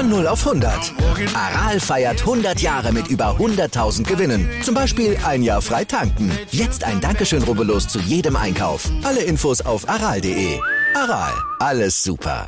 Von 0 auf 100. Aral feiert 100 Jahre mit über 100.000 Gewinnen. Zum Beispiel ein Jahr frei tanken. Jetzt ein Dankeschön, rubbellos zu jedem Einkauf. Alle Infos auf aral.de. Aral, alles super.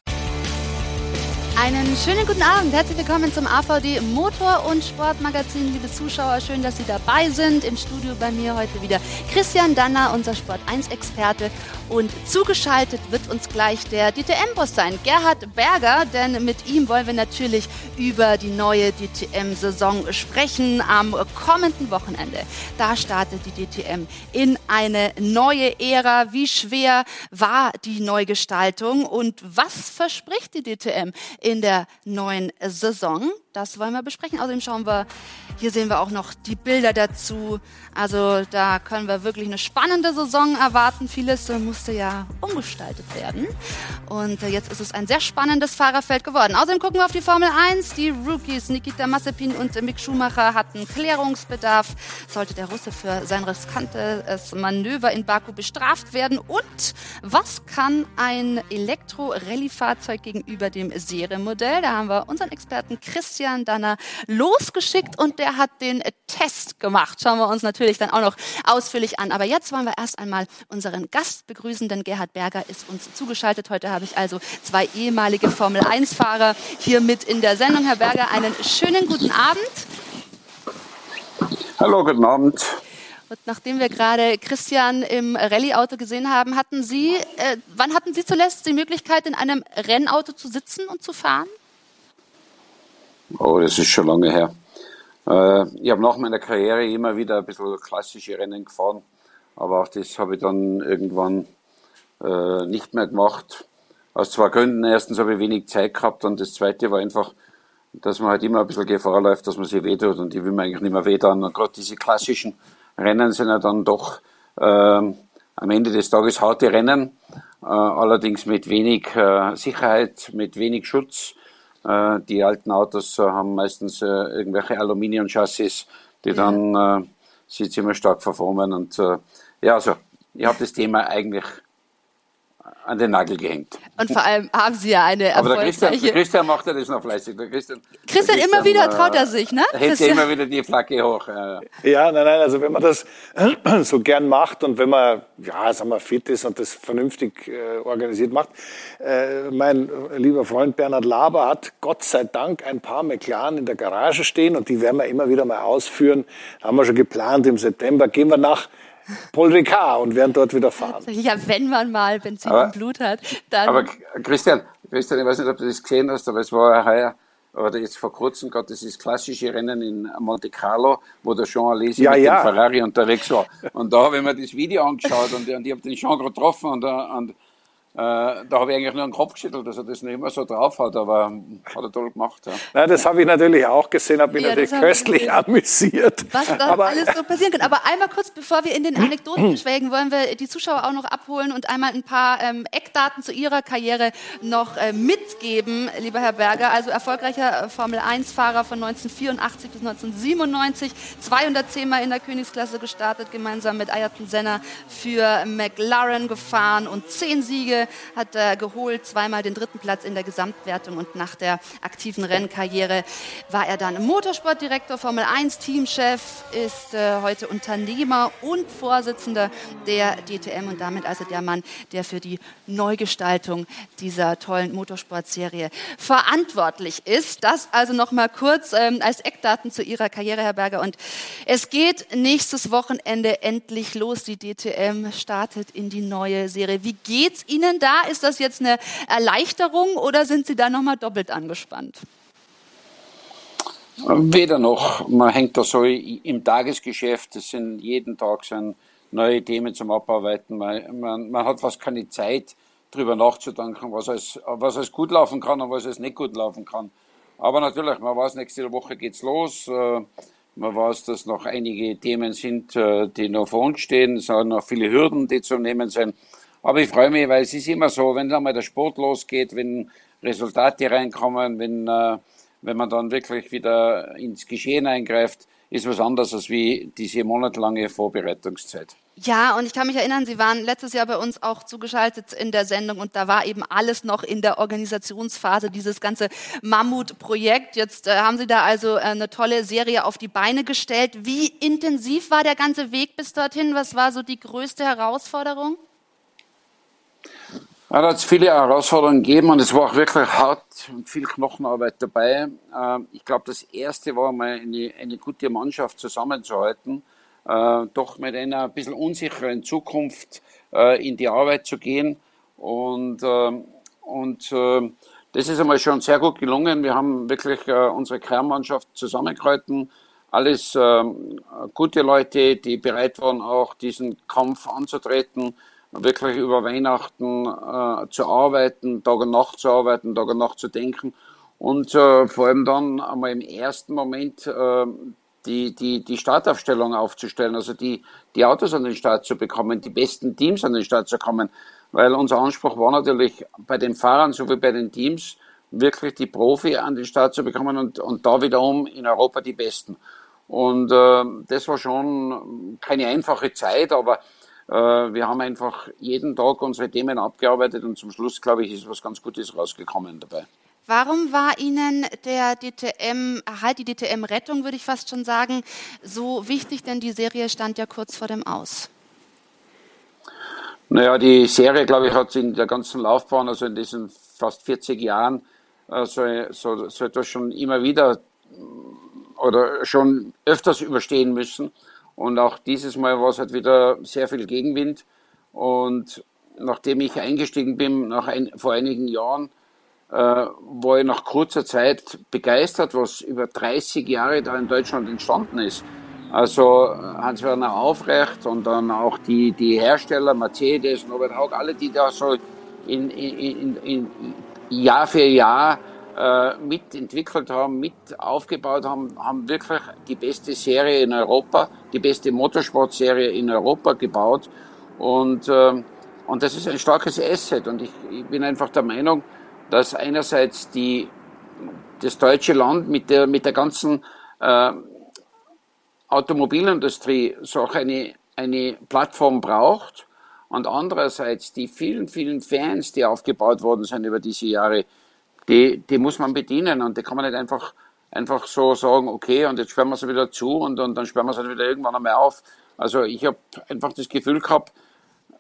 Einen schönen guten Abend. Herzlich willkommen zum AVD Motor- und Sportmagazin. Liebe Zuschauer, schön, dass Sie dabei sind. Im Studio bei mir heute wieder Christian Danner, unser Sport 1-Experte. Und zugeschaltet wird uns gleich der DTM-Boss sein, Gerhard Berger, denn mit ihm wollen wir natürlich über die neue DTM-Saison sprechen am kommenden Wochenende. Da startet die DTM in eine neue Ära. Wie schwer war die Neugestaltung und was verspricht die DTM in der neuen Saison? Das wollen wir besprechen. Außerdem schauen wir, hier sehen wir auch noch die Bilder dazu. Also da können wir wirklich eine spannende Saison erwarten. Vieles musste ja umgestaltet werden. Und äh, jetzt ist es ein sehr spannendes Fahrerfeld geworden. Außerdem gucken wir auf die Formel 1. Die Rookies Nikita Mazepin und Mick Schumacher hatten Klärungsbedarf. Sollte der Russe für sein riskantes Manöver in Baku bestraft werden? Und was kann ein Elektro-Rallye-Fahrzeug gegenüber dem Serienmodell? Da haben wir unseren Experten Christian Danner losgeschickt und der hat den Test gemacht. Schauen wir uns natürlich dann auch noch ausführlich an. Aber jetzt wollen wir erst einmal unseren Gast begrüßen, denn Gerhard Berger ist uns zugeschaltet. Heute habe ich also zwei ehemalige Formel-1-Fahrer hier mit in der Sendung. Herr Berger, einen schönen guten Abend. Hallo, guten Abend. Und nachdem wir gerade Christian im Rallye-Auto gesehen haben, hatten Sie, äh, wann hatten Sie zuletzt die Möglichkeit, in einem Rennauto zu sitzen und zu fahren? Oh, das ist schon lange her. Äh, ich habe nach meiner Karriere immer wieder ein bisschen klassische Rennen gefahren, aber auch das habe ich dann irgendwann äh, nicht mehr gemacht. Aus zwei Gründen. Erstens habe ich wenig Zeit gehabt und das zweite war einfach, dass man halt immer ein bisschen Gefahr läuft, dass man sich wehtut und ich will mir eigentlich nicht mehr wehtun. Und gerade diese klassischen Rennen sind ja dann doch äh, am Ende des Tages harte Rennen, äh, allerdings mit wenig äh, Sicherheit, mit wenig Schutz die alten Autos äh, haben meistens äh, irgendwelche Aluminiumchassis, die dann äh, sie ziemlich stark verformen. Und äh, ja, also ich habe das Thema eigentlich an den Nagel gehängt. Und vor allem haben Sie ja eine Aber der Christian, der Christian macht ja das noch fleißig. Der Christian, Christian, der Christian immer wieder traut er sich, ne? Hält Christian. immer wieder die Flagge hoch. Ja, ja, nein, nein, also wenn man das so gern macht und wenn man, ja, sagen wir, fit ist und das vernünftig äh, organisiert macht. Äh, mein lieber Freund Bernhard Laber hat Gott sei Dank ein paar McLaren in der Garage stehen und die werden wir immer wieder mal ausführen. Da haben wir schon geplant, im September gehen wir nach Paul Ricard und werden dort wieder fahren. Ja, wenn man mal Benzin aber, im Blut hat, dann. Aber Christian, Christian, ich weiß nicht, ob du das gesehen hast, aber es war ja heuer oder jetzt vor kurzem gerade dieses klassische Rennen in Monte Carlo, wo der Jean Alesi ja, mit ja. dem Ferrari unterwegs war. Und da habe ich mir das Video angeschaut und, und ich habe den Jean getroffen und, und da habe ich eigentlich nur den Kopf geschüttelt, dass er das nicht immer so drauf hat, aber hat er toll gemacht. Ja. Na, das habe ich natürlich auch gesehen, habe mich ja, natürlich köstlich amüsiert. Was da aber, alles so passieren kann. Aber einmal kurz, bevor wir in den Anekdoten schwelgen, wollen wir die Zuschauer auch noch abholen und einmal ein paar ähm, Eckdaten zu Ihrer Karriere noch äh, mitgeben, lieber Herr Berger. Also erfolgreicher Formel-1-Fahrer von 1984 bis 1997, 210 Mal in der Königsklasse gestartet, gemeinsam mit Ayrton Senna für McLaren gefahren und zehn Siege hat er geholt, zweimal den dritten Platz in der Gesamtwertung und nach der aktiven Rennkarriere war er dann Motorsportdirektor, Formel 1 Teamchef, ist äh, heute Unternehmer und Vorsitzender der DTM und damit also der Mann, der für die Neugestaltung dieser tollen Motorsportserie verantwortlich ist. Das also noch mal kurz ähm, als Eckdaten zu Ihrer Karriere, Herr Berger. Und es geht nächstes Wochenende endlich los. Die DTM startet in die neue Serie. Wie geht's Ihnen Ihnen da? Ist das jetzt eine Erleichterung oder sind Sie da nochmal doppelt angespannt? Weder noch. Man hängt da so im Tagesgeschäft. Es sind jeden Tag sind neue Themen zum Abarbeiten. Man, man, man hat fast keine Zeit, darüber nachzudenken, was als, was als gut laufen kann und was als nicht gut laufen kann. Aber natürlich, man weiß, nächste Woche geht's los. Äh, man weiß, dass noch einige Themen sind, äh, die noch vor uns stehen. Es sind noch viele Hürden, die zu nehmen sind. Aber ich freue mich, weil es ist immer so, wenn dann mal der Sport losgeht, wenn Resultate reinkommen, wenn, äh, wenn man dann wirklich wieder ins Geschehen eingreift, ist was anderes als wie diese monatelange Vorbereitungszeit. Ja, und ich kann mich erinnern, Sie waren letztes Jahr bei uns auch zugeschaltet in der Sendung und da war eben alles noch in der Organisationsphase, dieses ganze Mammutprojekt. Jetzt äh, haben Sie da also äh, eine tolle Serie auf die Beine gestellt. Wie intensiv war der ganze Weg bis dorthin? Was war so die größte Herausforderung? Ja, da hat es viele Herausforderungen gegeben und es war auch wirklich hart und viel Knochenarbeit dabei. Ähm, ich glaube, das erste war mal eine, eine gute Mannschaft zusammenzuhalten äh, doch mit einer ein bisschen unsicheren Zukunft äh, in die Arbeit zu gehen. Und, äh, und äh, das ist einmal schon sehr gut gelungen. Wir haben wirklich äh, unsere Kernmannschaft zusammengehalten. Alles gute Leute, die bereit waren, auch diesen Kampf anzutreten, wirklich über Weihnachten äh, zu arbeiten, Tag und Nacht zu arbeiten, Tag und Nacht zu denken und äh, vor allem dann einmal im ersten Moment äh, die, die, die Startaufstellung aufzustellen, also die, die Autos an den Start zu bekommen, die besten Teams an den Start zu kommen. Weil unser Anspruch war natürlich bei den Fahrern sowie bei den Teams wirklich die Profi an den Start zu bekommen und, und da wiederum in Europa die Besten. Und äh, das war schon keine einfache Zeit, aber wir haben einfach jeden Tag unsere Themen abgearbeitet und zum Schluss, glaube ich, ist was ganz Gutes rausgekommen dabei. Warum war Ihnen der DTM, halt die DTM-Rettung, würde ich fast schon sagen, so wichtig? Denn die Serie stand ja kurz vor dem Aus. Naja, die Serie, glaube ich, hat in der ganzen Laufbahn, also in diesen fast 40 Jahren, äh, so, so, so etwas schon immer wieder oder schon öfters überstehen müssen. Und auch dieses Mal war es halt wieder sehr viel Gegenwind. Und nachdem ich eingestiegen bin, nach ein, vor einigen Jahren, äh, war ich nach kurzer Zeit begeistert, was über 30 Jahre da in Deutschland entstanden ist. Also Hans-Werner Aufrecht und dann auch die, die Hersteller, Mercedes, Norbert Haug, alle, die da so in, in, in Jahr für Jahr äh, mitentwickelt haben, mit aufgebaut haben, haben wirklich die beste Serie in Europa, die beste Motorsportserie in Europa gebaut. Und, äh, und das ist ein starkes Asset. Und ich, ich bin einfach der Meinung, dass einerseits die, das deutsche Land mit der, mit der ganzen äh, Automobilindustrie so eine, eine Plattform braucht und andererseits die vielen, vielen Fans, die aufgebaut worden sind über diese Jahre, die, die muss man bedienen und die kann man nicht einfach, einfach so sagen, okay, und jetzt sperren wir sie wieder zu und, und dann sperren wir sie wieder irgendwann einmal auf. Also ich habe einfach das Gefühl gehabt,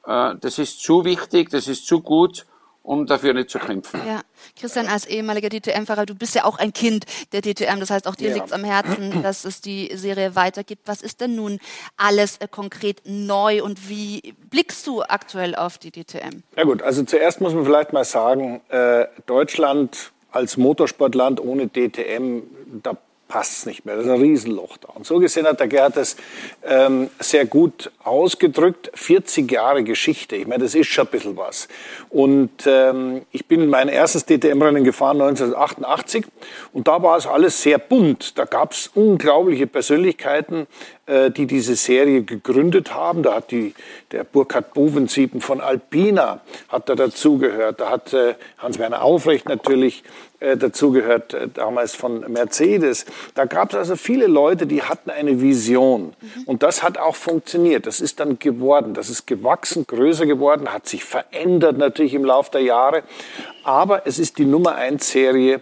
äh, das ist zu wichtig, das ist zu gut, um dafür nicht zu kämpfen. Ja, Christian, als ehemaliger DTM-Fahrer, du bist ja auch ein Kind der DTM, das heißt, auch dir ja. liegt es am Herzen, dass es die Serie weitergibt. Was ist denn nun alles äh, konkret neu und wie blickst du aktuell auf die DTM? Ja gut, also zuerst muss man vielleicht mal sagen, äh, Deutschland als Motorsportland ohne DTM, da passt es nicht mehr. Das ist ein Riesenloch da. Und so gesehen hat der Gerhard das ähm, sehr gut ausgedrückt. 40 Jahre Geschichte. Ich meine, das ist schon ein bisschen was. Und ähm, ich bin mein erstes DTM-Rennen gefahren 1988 und da war es alles sehr bunt. Da gab es unglaubliche Persönlichkeiten, die diese Serie gegründet haben. Da hat die, der Burkhard Bovensiepen von Alpina hat da dazugehört. Da hat äh, Hans-Werner Aufrecht natürlich äh, dazugehört, äh, damals von Mercedes. Da gab es also viele Leute, die hatten eine Vision. Mhm. Und das hat auch funktioniert. Das ist dann geworden. Das ist gewachsen, größer geworden, hat sich verändert natürlich im Laufe der Jahre. Aber es ist die Nummer eins Serie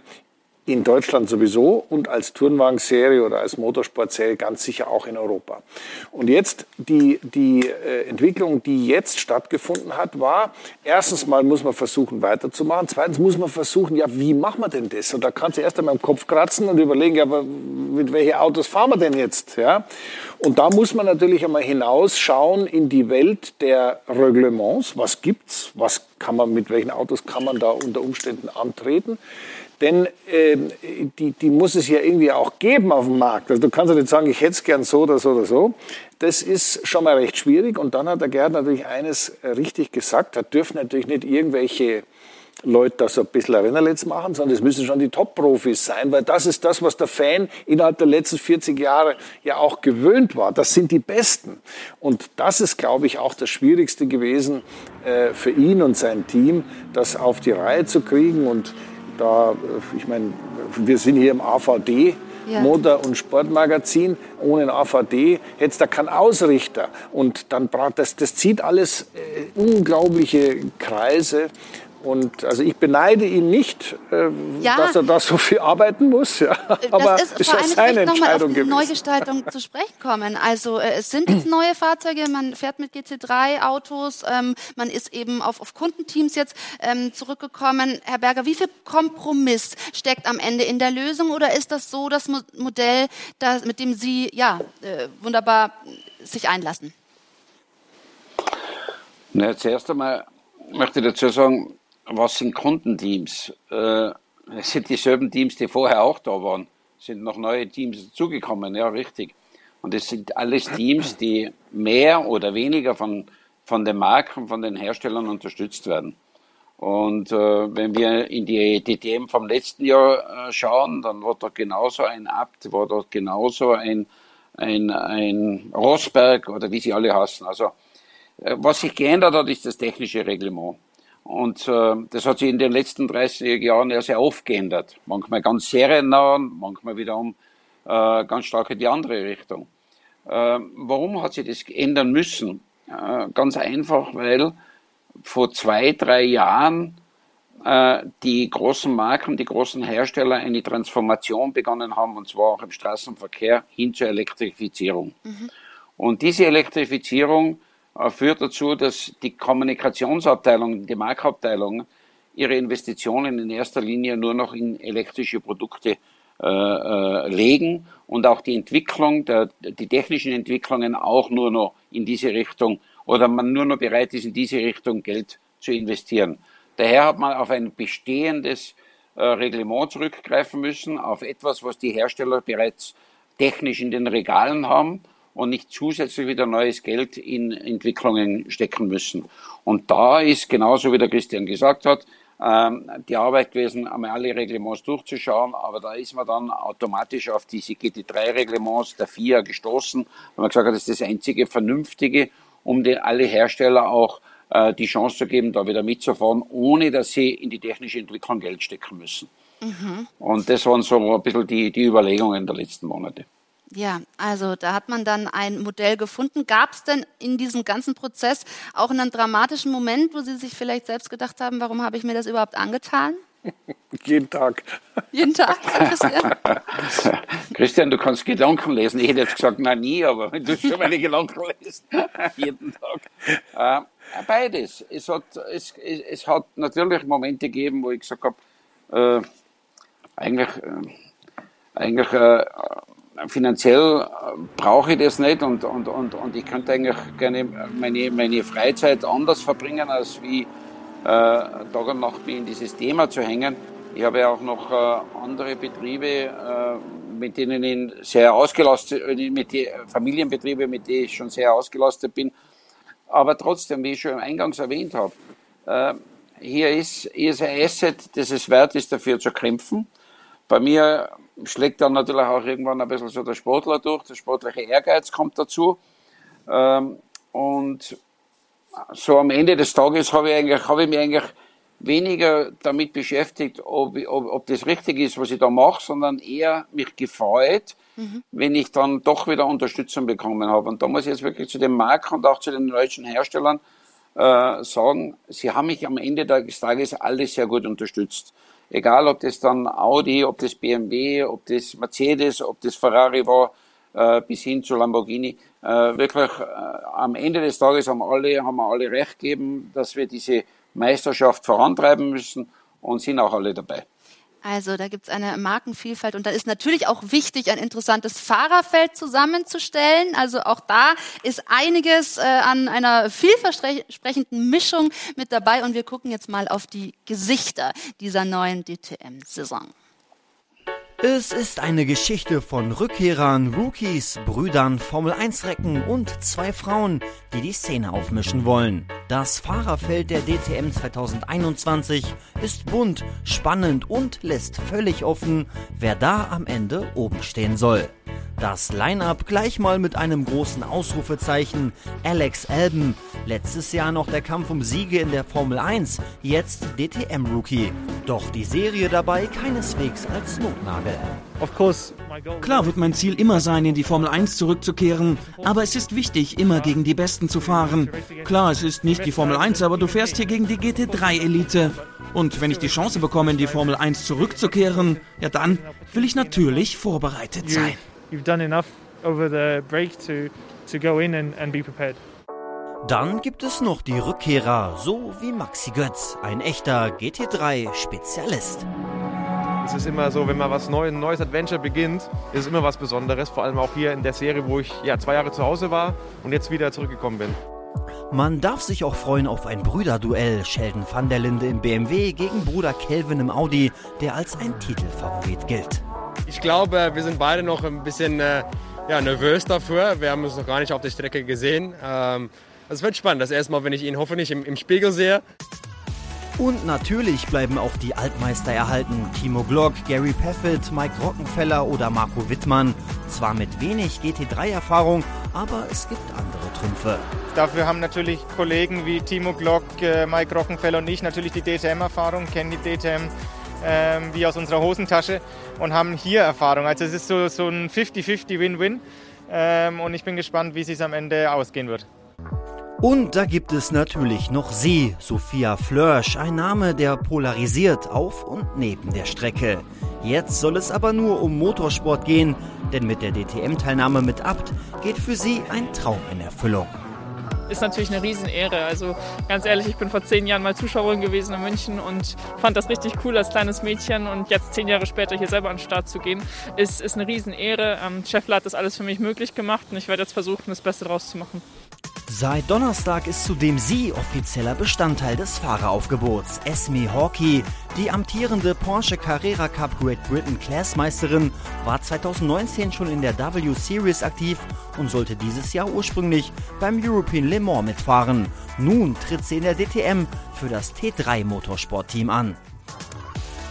in Deutschland sowieso und als Turnwagenserie oder als Motorsportserie ganz sicher auch in Europa. Und jetzt die, die äh, Entwicklung, die jetzt stattgefunden hat, war, erstens mal muss man versuchen weiterzumachen, zweitens muss man versuchen, ja, wie machen wir denn das? Und da kannst du erst einmal im Kopf kratzen und überlegen, ja, aber mit welchen Autos fahren wir denn jetzt? Ja? Und da muss man natürlich einmal hinausschauen in die Welt der Reglements. Was gibt's? Was kann man, mit welchen Autos kann man da unter Umständen antreten? Denn äh, die, die muss es ja irgendwie auch geben auf dem Markt. Also du kannst ja nicht sagen, ich hätte es gern so oder so oder so. Das ist schon mal recht schwierig. Und dann hat der Gerd natürlich eines richtig gesagt. Da dürfen natürlich nicht irgendwelche Leute da so ein bisschen Rennerletz machen, sondern es müssen schon die Top-Profis sein, weil das ist das, was der Fan innerhalb der letzten 40 Jahre ja auch gewöhnt war. Das sind die Besten. Und das ist, glaube ich, auch das Schwierigste gewesen äh, für ihn und sein Team, das auf die Reihe zu kriegen. Und da, äh, ich meine, wir sind hier im AVD, ja. Motor- und Sportmagazin. Ohne ein AVD hätte es da keinen Ausrichter. Und dann braucht das, das zieht alles äh, unglaubliche Kreise. Und also ich beneide ihn nicht, äh, ja, dass er da so viel arbeiten muss. Ja. Aber das ist, ist vor allem seine Entscheidung gewesen. Neugestaltung zu sprechen kommen. Also äh, es sind jetzt neue Fahrzeuge, man fährt mit GT3 Autos, ähm, man ist eben auf, auf Kundenteams jetzt ähm, zurückgekommen. Herr Berger, wie viel Kompromiss steckt am Ende in der Lösung oder ist das so das Modell, das, mit dem Sie ja äh, wunderbar sich einlassen? Na, zuerst einmal möchte ich dazu sagen, was sind Kundenteams? Äh, es sind dieselben Teams, die vorher auch da waren. Es sind noch neue Teams dazugekommen, ja, richtig. Und es sind alles Teams, die mehr oder weniger von, von den Marken, von den Herstellern unterstützt werden. Und äh, wenn wir in die DTM vom letzten Jahr äh, schauen, dann war dort genauso ein Abt, war dort genauso ein, ein, ein Rosberg oder wie sie alle heißen. Also äh, was sich geändert hat, ist das technische Reglement. Und äh, das hat sich in den letzten 30 Jahren ja sehr oft geändert. Manchmal ganz seriennah, manchmal wiederum äh, ganz stark in die andere Richtung. Äh, warum hat sich das ändern müssen? Äh, ganz einfach, weil vor zwei, drei Jahren äh, die großen Marken, die großen Hersteller eine Transformation begonnen haben, und zwar auch im Straßenverkehr hin zur Elektrifizierung. Mhm. Und diese Elektrifizierung führt dazu, dass die Kommunikationsabteilung, die Marktabteilung ihre Investitionen in erster Linie nur noch in elektrische Produkte äh, äh, legen und auch die Entwicklung, der, die technischen Entwicklungen auch nur noch in diese Richtung oder man nur noch bereit ist, in diese Richtung Geld zu investieren. Daher hat man auf ein bestehendes äh, Reglement zurückgreifen müssen, auf etwas, was die Hersteller bereits technisch in den Regalen haben und nicht zusätzlich wieder neues Geld in Entwicklungen stecken müssen. Und da ist genauso wie der Christian gesagt hat, ähm, die Arbeit gewesen, einmal alle Reglements durchzuschauen, aber da ist man dann automatisch auf diese GT3-Reglements der FIA gestoßen, weil man gesagt hat, das ist das einzige Vernünftige, um den, alle Hersteller auch äh, die Chance zu geben, da wieder mitzufahren, ohne dass sie in die technische Entwicklung Geld stecken müssen. Mhm. Und das waren so ein bisschen die, die Überlegungen der letzten Monate. Ja, also da hat man dann ein Modell gefunden. Gab es denn in diesem ganzen Prozess auch einen dramatischen Moment, wo Sie sich vielleicht selbst gedacht haben, warum habe ich mir das überhaupt angetan? Jeden Tag. Jeden Tag, Christian? Christian, du kannst Gedanken lesen. Ich hätte jetzt gesagt, nein, nie, aber wenn du schon meine Gedanken liest, jeden Tag. Äh, beides. Es hat, es, es, hat natürlich Momente gegeben, wo ich gesagt habe, äh, eigentlich, äh, eigentlich äh, finanziell äh, brauche ich das nicht und, und, und, und ich könnte eigentlich gerne meine, meine Freizeit anders verbringen, als wie äh, Tag und Nacht in dieses Thema zu hängen. Ich habe ja auch noch äh, andere Betriebe, äh, mit denen ich sehr ausgelastet, äh, mit die Familienbetriebe, mit denen ich schon sehr ausgelastet bin. Aber trotzdem, wie ich schon eingangs erwähnt habe, äh, hier ist, hier ist ein Asset, das es wert ist, dafür zu kämpfen. Bei mir schlägt dann natürlich auch irgendwann ein bisschen so der Sportler durch, der sportliche Ehrgeiz kommt dazu. Ähm, und so am Ende des Tages habe ich, eigentlich, habe ich mich eigentlich weniger damit beschäftigt, ob, ob, ob das richtig ist, was ich da mache, sondern eher mich gefreut, mhm. wenn ich dann doch wieder Unterstützung bekommen habe. Und da muss ich jetzt wirklich zu dem Markt und auch zu den deutschen Herstellern äh, sagen, sie haben mich am Ende des Tages alle sehr gut unterstützt. Egal, ob das dann Audi, ob das BMW, ob das Mercedes, ob das Ferrari war, äh, bis hin zu Lamborghini. Äh, wirklich äh, am Ende des Tages haben alle, haben wir alle recht gegeben, dass wir diese Meisterschaft vorantreiben müssen und sind auch alle dabei. Also da gibt es eine Markenvielfalt und da ist natürlich auch wichtig, ein interessantes Fahrerfeld zusammenzustellen. Also auch da ist einiges äh, an einer vielversprechenden Mischung mit dabei und wir gucken jetzt mal auf die Gesichter dieser neuen DTM-Saison. Es ist eine Geschichte von Rückkehrern, Rookies, Brüdern, Formel-1-Recken und zwei Frauen, die die Szene aufmischen wollen. Das Fahrerfeld der DTM 2021 ist bunt, spannend und lässt völlig offen, wer da am Ende oben stehen soll. Das Line-up gleich mal mit einem großen Ausrufezeichen. Alex Alben, letztes Jahr noch der Kampf um Siege in der Formel 1, jetzt DTM-Rookie. Doch die Serie dabei keineswegs als Notnagel. Klar wird mein Ziel immer sein, in die Formel 1 zurückzukehren, aber es ist wichtig, immer gegen die Besten zu fahren. Klar, es ist nicht die Formel 1, aber du fährst hier gegen die GT3-Elite. Und wenn ich die Chance bekomme, in die Formel 1 zurückzukehren, ja dann will ich natürlich vorbereitet sein you've done enough over the break to, to go in and, and be prepared. Dann gibt es noch die Rückkehrer, so wie Maxi Götz, ein echter GT3-Spezialist. Es ist immer so, wenn man was Neues, ein neues Adventure beginnt, ist es immer was Besonderes. Vor allem auch hier in der Serie, wo ich ja zwei Jahre zu Hause war und jetzt wieder zurückgekommen bin. Man darf sich auch freuen auf ein Brüderduell. Sheldon van der Linde im BMW gegen Bruder Kelvin im Audi, der als ein Titelfavorit gilt. Ich glaube, wir sind beide noch ein bisschen äh, ja, nervös dafür. Wir haben uns noch gar nicht auf der Strecke gesehen. Ähm, es wird spannend. Das erste Mal, wenn ich ihn hoffentlich im, im Spiegel sehe. Und natürlich bleiben auch die Altmeister erhalten. Timo Glock, Gary Paffett, Mike Rockenfeller oder Marco Wittmann. Zwar mit wenig GT3-Erfahrung, aber es gibt andere Trümpfe. Dafür haben natürlich Kollegen wie Timo Glock, äh, Mike Rockenfeller und ich natürlich die DTM-Erfahrung, kennen die DTM ähm, wie aus unserer Hosentasche und haben hier Erfahrung. Also es ist so, so ein 50-50 Win-Win ähm, und ich bin gespannt, wie es am Ende ausgehen wird. Und da gibt es natürlich noch sie, Sophia Flörsch, ein Name, der polarisiert auf und neben der Strecke. Jetzt soll es aber nur um Motorsport gehen, denn mit der DTM-Teilnahme mit Abt geht für sie ein Traum in Erfüllung ist natürlich eine Riesenehre. Also ganz ehrlich, ich bin vor zehn Jahren mal Zuschauerin gewesen in München und fand das richtig cool als kleines Mädchen und jetzt zehn Jahre später hier selber an den Start zu gehen, ist, ist eine Riesenehre. Ähm, Scheffler hat das alles für mich möglich gemacht und ich werde jetzt versuchen, das Beste rauszumachen. Seit Donnerstag ist zudem sie offizieller Bestandteil des Fahreraufgebots. Esme Hawkey, die amtierende Porsche Carrera Cup Great Britain Classmeisterin, war 2019 schon in der W Series aktiv und sollte dieses Jahr ursprünglich beim European Le Mans mitfahren. Nun tritt sie in der DTM für das T3 Motorsportteam an.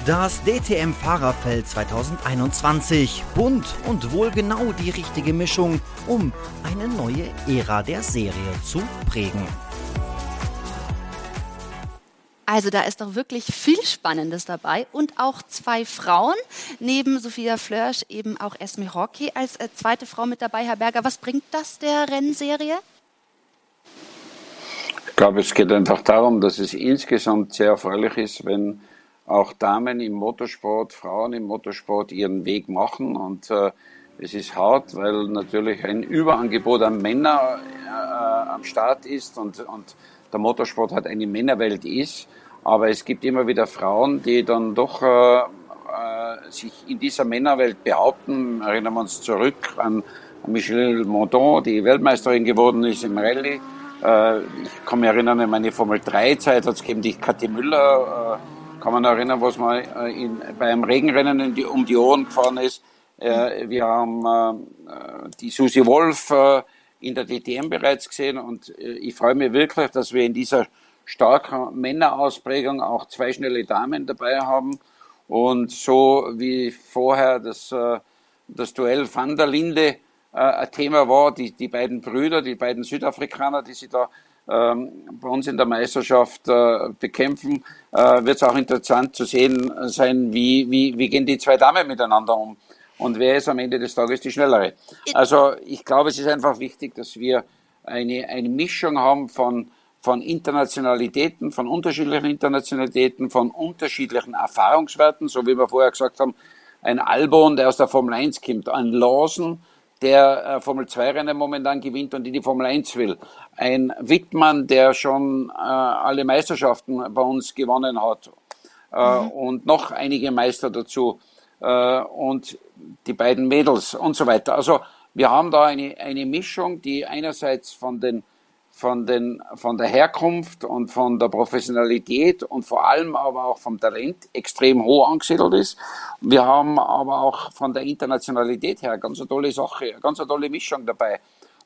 Das DTM-Fahrerfeld 2021. Bunt und wohl genau die richtige Mischung, um eine neue Ära der Serie zu prägen. Also da ist doch wirklich viel Spannendes dabei und auch zwei Frauen, neben Sophia Flörsch eben auch Esme Hockey als äh, zweite Frau mit dabei. Herr Berger, was bringt das der Rennserie? Ich glaube, es geht einfach darum, dass es insgesamt sehr erfreulich ist, wenn auch Damen im Motorsport, Frauen im Motorsport ihren Weg machen. Und äh, es ist hart, weil natürlich ein Überangebot an Männern äh, am Start ist und, und der Motorsport halt eine Männerwelt ist. Aber es gibt immer wieder Frauen, die dann doch äh, äh, sich in dieser Männerwelt behaupten. Erinnern wir uns zurück an Michelle Mondon, die Weltmeisterin geworden ist im Rallye. Äh, ich kann mich erinnern, in meine Formel 3 Zeit hat es gegeben die Kathi Müller, äh, kann man erinnern, was mal äh, in, beim Regenrennen in die, um die Ohren gefahren ist. Äh, wir haben äh, die Susi Wolf äh, in der DTM bereits gesehen und äh, ich freue mich wirklich, dass wir in dieser starken Männerausprägung auch zwei schnelle Damen dabei haben und so wie vorher das, äh, das Duell Van der Linde ein Thema war, die, die beiden Brüder, die beiden Südafrikaner, die sich da bei uns in der Meisterschaft äh, bekämpfen, äh, wird es auch interessant zu sehen sein, wie, wie, wie gehen die zwei Damen miteinander um? Und wer ist am Ende des Tages die schnellere. Also ich glaube, es ist einfach wichtig, dass wir eine, eine Mischung haben von, von Internationalitäten, von unterschiedlichen Internationalitäten, von unterschiedlichen Erfahrungswerten, so wie wir vorher gesagt haben, ein Albon, der aus der Formel 1 kommt, ein Lawson, der äh, Formel 2 Rennen momentan gewinnt und in die Formel 1 will. Ein Wittmann, der schon äh, alle Meisterschaften bei uns gewonnen hat. Äh, mhm. Und noch einige Meister dazu. Äh, und die beiden Mädels und so weiter. Also wir haben da eine, eine Mischung, die einerseits von den von, den, von der Herkunft und von der Professionalität und vor allem aber auch vom Talent extrem hoch angesiedelt ist. Wir haben aber auch von der Internationalität her ganz eine tolle Sache, ganz eine tolle Mischung dabei.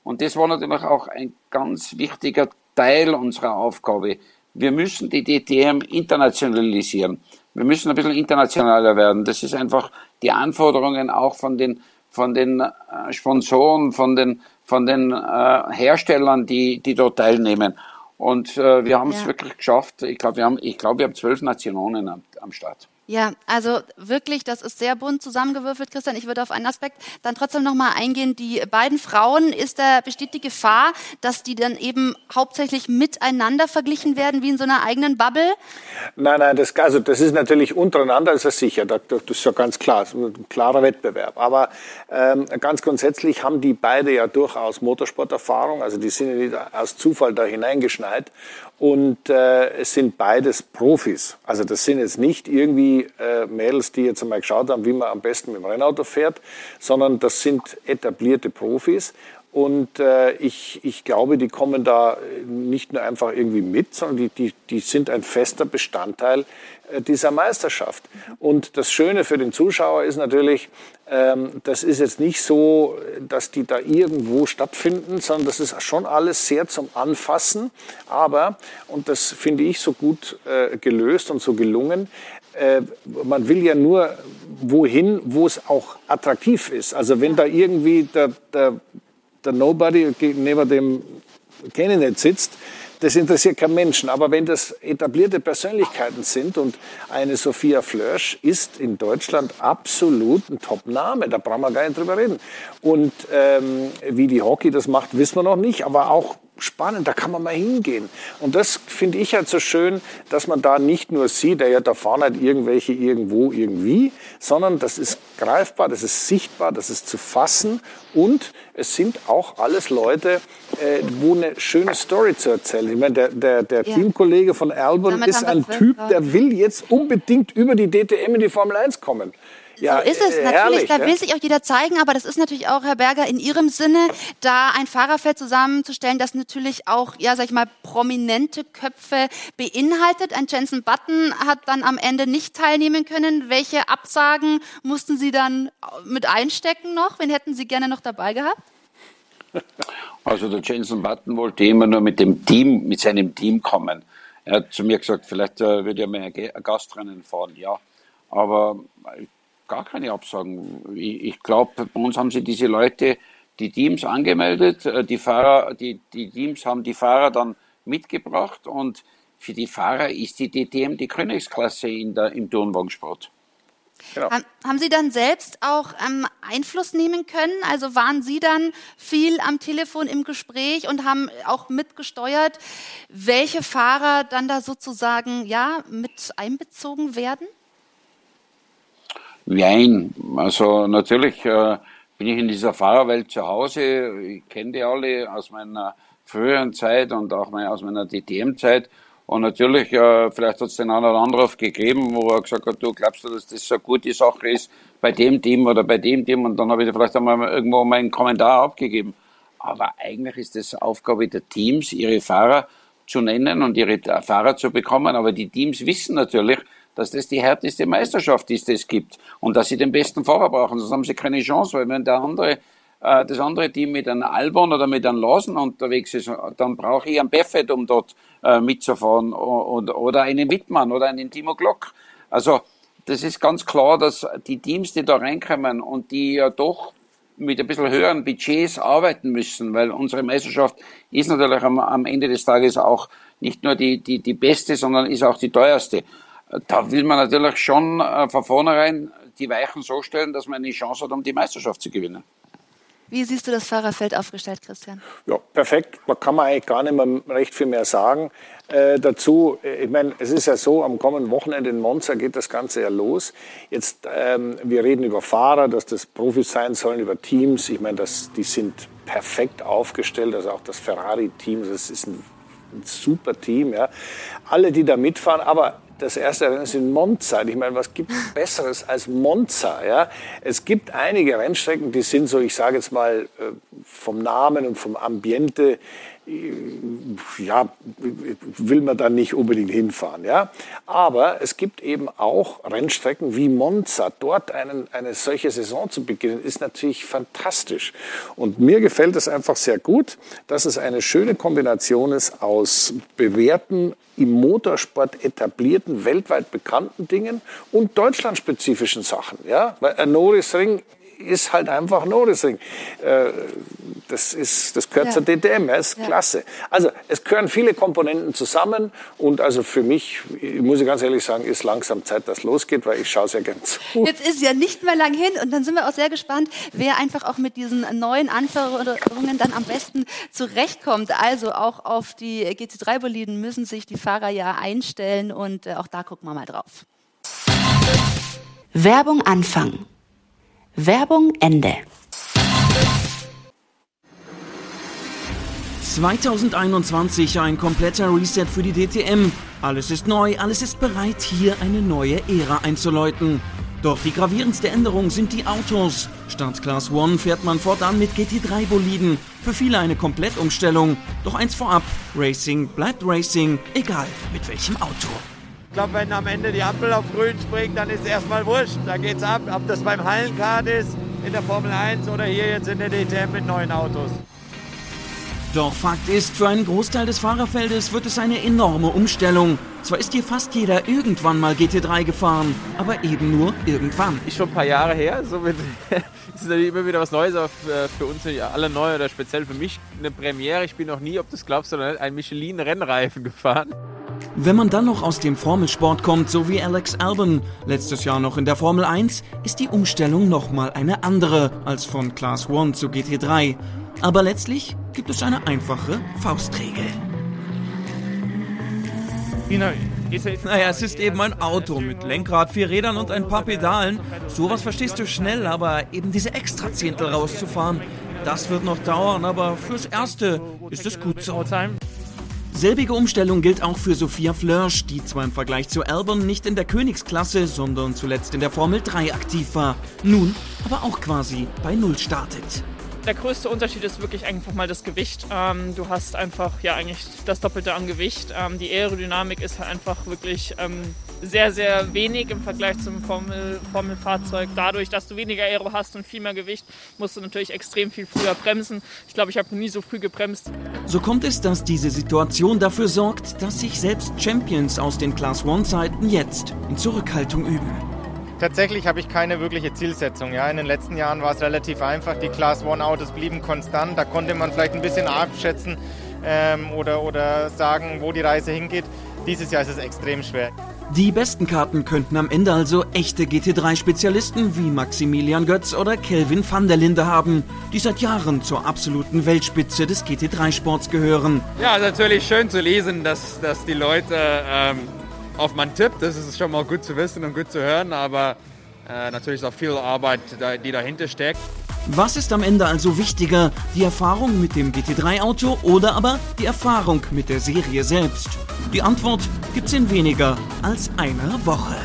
Und das war natürlich auch ein ganz wichtiger Teil unserer Aufgabe. Wir müssen die DTM internationalisieren. Wir müssen ein bisschen internationaler werden. Das ist einfach die Anforderungen auch von den, von den äh, Sponsoren, von den von den äh, Herstellern, die, die dort teilnehmen. Und äh, wir haben es ja. wirklich geschafft. Ich glaube, wir haben, ich glaube, wir haben zwölf Nationen am, am Start. Ja, also wirklich, das ist sehr bunt zusammengewürfelt, Christian. Ich würde auf einen Aspekt dann trotzdem nochmal eingehen. Die beiden Frauen, ist da, besteht die Gefahr, dass die dann eben hauptsächlich miteinander verglichen werden, wie in so einer eigenen Bubble? Nein, nein, das, also das ist natürlich untereinander, ist das sicher. Das, ist ja ganz klar, ein klarer Wettbewerb. Aber ähm, ganz grundsätzlich haben die beide ja durchaus Motorsporterfahrung. Also die sind ja nicht aus Zufall da hineingeschneit. Und äh, es sind beides Profis. Also das sind jetzt nicht irgendwie äh, Mädels, die jetzt einmal geschaut haben, wie man am besten mit dem Rennauto fährt, sondern das sind etablierte Profis. Und äh, ich, ich glaube, die kommen da nicht nur einfach irgendwie mit, sondern die, die, die sind ein fester Bestandteil äh, dieser Meisterschaft. Und das Schöne für den Zuschauer ist natürlich, ähm, das ist jetzt nicht so, dass die da irgendwo stattfinden, sondern das ist schon alles sehr zum Anfassen. Aber, und das finde ich so gut äh, gelöst und so gelungen, äh, man will ja nur wohin, wo es auch attraktiv ist. Also wenn da irgendwie der, der, der Nobody neben dem Kenny sitzt, das interessiert keinen Menschen. Aber wenn das etablierte Persönlichkeiten sind und eine Sophia Flörsch ist in Deutschland absolut ein Top-Name, da brauchen wir gar nicht drüber reden. Und ähm, wie die Hockey das macht, wissen wir noch nicht, aber auch spannend, da kann man mal hingehen. Und das finde ich halt so schön, dass man da nicht nur sieht, ja, da fahren halt irgendwelche irgendwo irgendwie, sondern das ist greifbar, das ist sichtbar, das ist zu fassen und es sind auch alles Leute, äh, wo eine schöne Story zu erzählen. Ich meine, der, der, der ja. Teamkollege von Albon ist ein Typ, der will jetzt unbedingt über die DTM in die Formel 1 kommen. Ja, so ist es. Äh, natürlich, herrlich, da will sich auch jeder zeigen, aber das ist natürlich auch, Herr Berger, in Ihrem Sinne, da ein Fahrerfeld zusammenzustellen, das natürlich auch, ja, sag ich mal, prominente Köpfe beinhaltet. Ein Jensen Button hat dann am Ende nicht teilnehmen können. Welche Absagen mussten Sie dann mit einstecken noch? Wen hätten Sie gerne noch dabei gehabt? Also der Jensen Button wollte immer nur mit dem Team, mit seinem Team kommen. Er hat zu mir gesagt, vielleicht äh, würde er mehr Gastrennen fahren, ja. Aber gar keine Absagen. Ich, ich glaube, bei uns haben sie diese Leute, die Teams angemeldet, äh, die Fahrer, die, die Teams haben die Fahrer dann mitgebracht und für die Fahrer ist die DTM die Königsklasse in der, im Turnwagensport. Genau. Haben Sie dann selbst auch ähm, Einfluss nehmen können? Also waren Sie dann viel am Telefon im Gespräch und haben auch mitgesteuert, welche Fahrer dann da sozusagen ja mit einbezogen werden? Nein, also natürlich äh, bin ich in dieser Fahrerwelt zu Hause. Ich kenne die alle aus meiner früheren Zeit und auch aus meiner DTM-Zeit. Und natürlich, äh, vielleicht hat es den einen oder Anruf gegeben, wo er gesagt hat, du glaubst du, dass das so eine gute Sache ist bei dem Team oder bei dem Team? Und dann habe ich vielleicht einmal irgendwo meinen Kommentar abgegeben. Aber eigentlich ist es Aufgabe der Teams, ihre Fahrer zu nennen und ihre Fahrer zu bekommen. Aber die Teams wissen natürlich, dass das die härteste Meisterschaft ist, die es gibt und dass sie den besten Fahrer brauchen. Sonst haben sie keine Chance, weil wenn der andere, äh, das andere Team mit einem Albon oder mit einem Lawson unterwegs ist, dann brauche ich einen Buffett, um dort äh, mitzufahren oder, oder einen Wittmann oder einen Timo Glock. Also das ist ganz klar, dass die Teams, die da reinkommen und die ja doch mit ein bisschen höheren Budgets arbeiten müssen, weil unsere Meisterschaft ist natürlich am, am Ende des Tages auch nicht nur die, die, die beste, sondern ist auch die teuerste da will man natürlich schon äh, von vornherein die Weichen so stellen, dass man eine Chance hat, um die Meisterschaft zu gewinnen. Wie siehst du das Fahrerfeld aufgestellt, Christian? Ja, perfekt. Da kann man eigentlich gar nicht mehr recht viel mehr sagen. Äh, dazu, ich meine, es ist ja so, am kommenden Wochenende in Monza geht das Ganze ja los. Jetzt, ähm, wir reden über Fahrer, dass das Profis sein sollen, über Teams. Ich meine, das, die sind perfekt aufgestellt. Also auch das Ferrari-Team, das ist ein, ein super Team. Ja. Alle, die da mitfahren, aber das erste Rennen ist in Monza. Ich meine, was gibt es Besseres als Monza? Ja? Es gibt einige Rennstrecken, die sind so, ich sage jetzt mal, äh, vom Namen und vom Ambiente ja, will man da nicht unbedingt hinfahren. Ja? Aber es gibt eben auch Rennstrecken wie Monza. Dort einen, eine solche Saison zu beginnen, ist natürlich fantastisch. Und mir gefällt es einfach sehr gut, dass es eine schöne Kombination ist aus bewährten im Motorsport etablierten, weltweit bekannten Dingen und deutschlandspezifischen Sachen. Ja? Weil ein Norrisring ist halt einfach Noticing. Äh, das, ist, das gehört ja. zur DTM, das ist ja. klasse. Also es gehören viele Komponenten zusammen und also für mich, ich muss ich ganz ehrlich sagen, ist langsam Zeit, dass losgeht, weil ich schaue sehr gern zu. Jetzt ist ja nicht mehr lang hin und dann sind wir auch sehr gespannt, wer einfach auch mit diesen neuen Anforderungen dann am besten zurechtkommt. Also auch auf die GT3-Boliden müssen sich die Fahrer ja einstellen und äh, auch da gucken wir mal drauf. Werbung anfangen. Werbung Ende. 2021 ein kompletter Reset für die DTM. Alles ist neu, alles ist bereit, hier eine neue Ära einzuläuten. Doch die gravierendste Änderung sind die Autos. Statt Class One fährt man fortan mit GT3-Boliden. Für viele eine Komplettumstellung. Doch eins vorab, Racing bleibt Racing, egal mit welchem Auto. Ich glaube, wenn am Ende die Ampel auf grün springt, dann ist erstmal wurscht. Da geht's ab, ob das beim Hallenkart ist, in der Formel 1 oder hier jetzt in der DTM mit neuen Autos. Doch Fakt ist, für einen Großteil des Fahrerfeldes wird es eine enorme Umstellung. Zwar ist hier fast jeder irgendwann mal GT3 gefahren, aber eben nur irgendwann. Ist schon ein paar Jahre her, somit ist natürlich immer wieder was Neues, aber für uns alle neu oder speziell für mich eine Premiere. Ich bin noch nie, ob du es glaubst oder nicht, ein Michelin-Rennreifen gefahren. Wenn man dann noch aus dem Formelsport kommt, so wie Alex Albon, letztes Jahr noch in der Formel 1, ist die Umstellung nochmal eine andere als von Class 1 zu GT3. Aber letztlich gibt es eine einfache Faustregel. Naja, es ist eben ein Auto mit Lenkrad, vier Rädern und ein paar Pedalen. Sowas verstehst du schnell, aber eben diese Extrazehntel rauszufahren, das wird noch dauern, aber fürs Erste ist es gut so. Selbige Umstellung gilt auch für Sophia Flörsch, die zwar im Vergleich zu Albon nicht in der Königsklasse, sondern zuletzt in der Formel 3 aktiv war, nun aber auch quasi bei Null startet. Der größte Unterschied ist wirklich einfach mal das Gewicht. Ähm, du hast einfach ja eigentlich das Doppelte an Gewicht. Ähm, die Aerodynamik ist halt einfach wirklich ähm, sehr, sehr wenig im Vergleich zum Formel, Formelfahrzeug. Dadurch, dass du weniger Aero hast und viel mehr Gewicht, musst du natürlich extrem viel früher bremsen. Ich glaube, ich habe nie so früh gebremst. So kommt es, dass diese Situation dafür sorgt, dass sich selbst Champions aus den Class One-Zeiten jetzt in Zurückhaltung üben. Tatsächlich habe ich keine wirkliche Zielsetzung. Ja, in den letzten Jahren war es relativ einfach. Die Class One Autos blieben konstant. Da konnte man vielleicht ein bisschen abschätzen ähm, oder, oder sagen, wo die Reise hingeht. Dieses Jahr ist es extrem schwer. Die besten Karten könnten am Ende also echte GT3-Spezialisten wie Maximilian Götz oder Kelvin van der Linde haben, die seit Jahren zur absoluten Weltspitze des GT3-Sports gehören. Ja, natürlich schön zu lesen, dass, dass die Leute ähm, auf man tippt. Das ist schon mal gut zu wissen und gut zu hören, aber äh, natürlich ist auch viel Arbeit, die dahinter steckt. Was ist am Ende also wichtiger, die Erfahrung mit dem GT3-Auto oder aber die Erfahrung mit der Serie selbst? Die Antwort gibt's in weniger als einer Woche.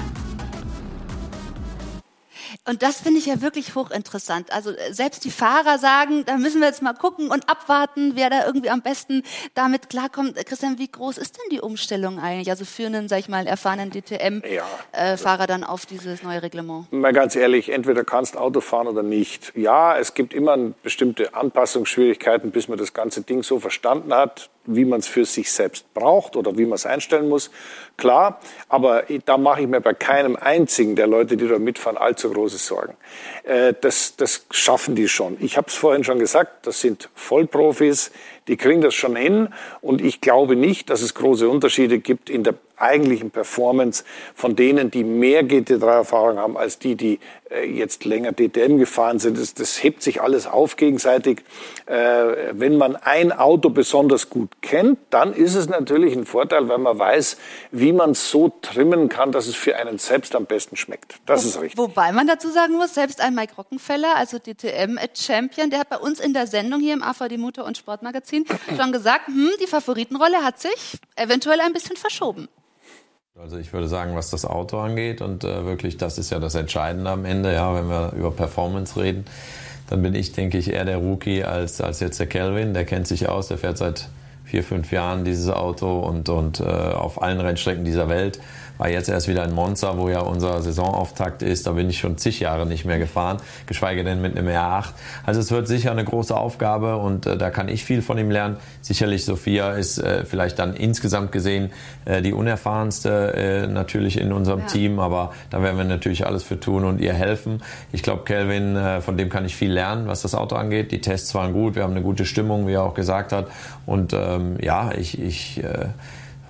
Und das finde ich ja wirklich hochinteressant. Also äh, selbst die Fahrer sagen, da müssen wir jetzt mal gucken und abwarten, wer da irgendwie am besten damit klarkommt. Christian, wie groß ist denn die Umstellung eigentlich? Also für einen, sag ich mal, erfahrenen DTM-Fahrer ja. äh, dann auf dieses neue Reglement? Mal ganz ehrlich, entweder kannst Auto fahren oder nicht. Ja, es gibt immer bestimmte Anpassungsschwierigkeiten, bis man das ganze Ding so verstanden hat wie man es für sich selbst braucht oder wie man es einstellen muss. Klar, aber da mache ich mir bei keinem einzigen der Leute, die da mitfahren, allzu große Sorgen. Äh, das, das schaffen die schon. Ich habe es vorhin schon gesagt, das sind Vollprofis, die kriegen das schon hin und ich glaube nicht, dass es große Unterschiede gibt in der eigentlichen Performance von denen, die mehr GT3-Erfahrung haben, als die, die äh, jetzt länger DTM gefahren sind. Das, das hebt sich alles auf gegenseitig. Äh, wenn man ein Auto besonders gut kennt, dann ist es natürlich ein Vorteil, weil man weiß, wie man es so trimmen kann, dass es für einen selbst am besten schmeckt. Das Wo, ist richtig. Wobei man dazu sagen muss, selbst ein Mike Rockenfeller, also DTM-Champion, der hat bei uns in der Sendung hier im AVD Motor- und Sportmagazin schon gesagt, hm, die Favoritenrolle hat sich eventuell ein bisschen verschoben. Also ich würde sagen, was das Auto angeht und äh, wirklich, das ist ja das Entscheidende am Ende, ja, wenn wir über Performance reden, dann bin ich, denke ich, eher der Rookie als, als jetzt der Kelvin. Der kennt sich aus, der fährt seit vier, fünf Jahren dieses Auto und, und äh, auf allen Rennstrecken dieser Welt war jetzt erst wieder in Monza, wo ja unser Saisonauftakt ist. Da bin ich schon zig Jahre nicht mehr gefahren, geschweige denn mit einem R8. Also es wird sicher eine große Aufgabe und äh, da kann ich viel von ihm lernen. Sicherlich Sophia ist äh, vielleicht dann insgesamt gesehen äh, die unerfahrenste äh, natürlich in unserem ja. Team, aber da werden wir natürlich alles für tun und ihr helfen. Ich glaube, Kelvin, äh, von dem kann ich viel lernen, was das Auto angeht. Die Tests waren gut, wir haben eine gute Stimmung, wie er auch gesagt hat. Und ähm, ja, ich, ich äh,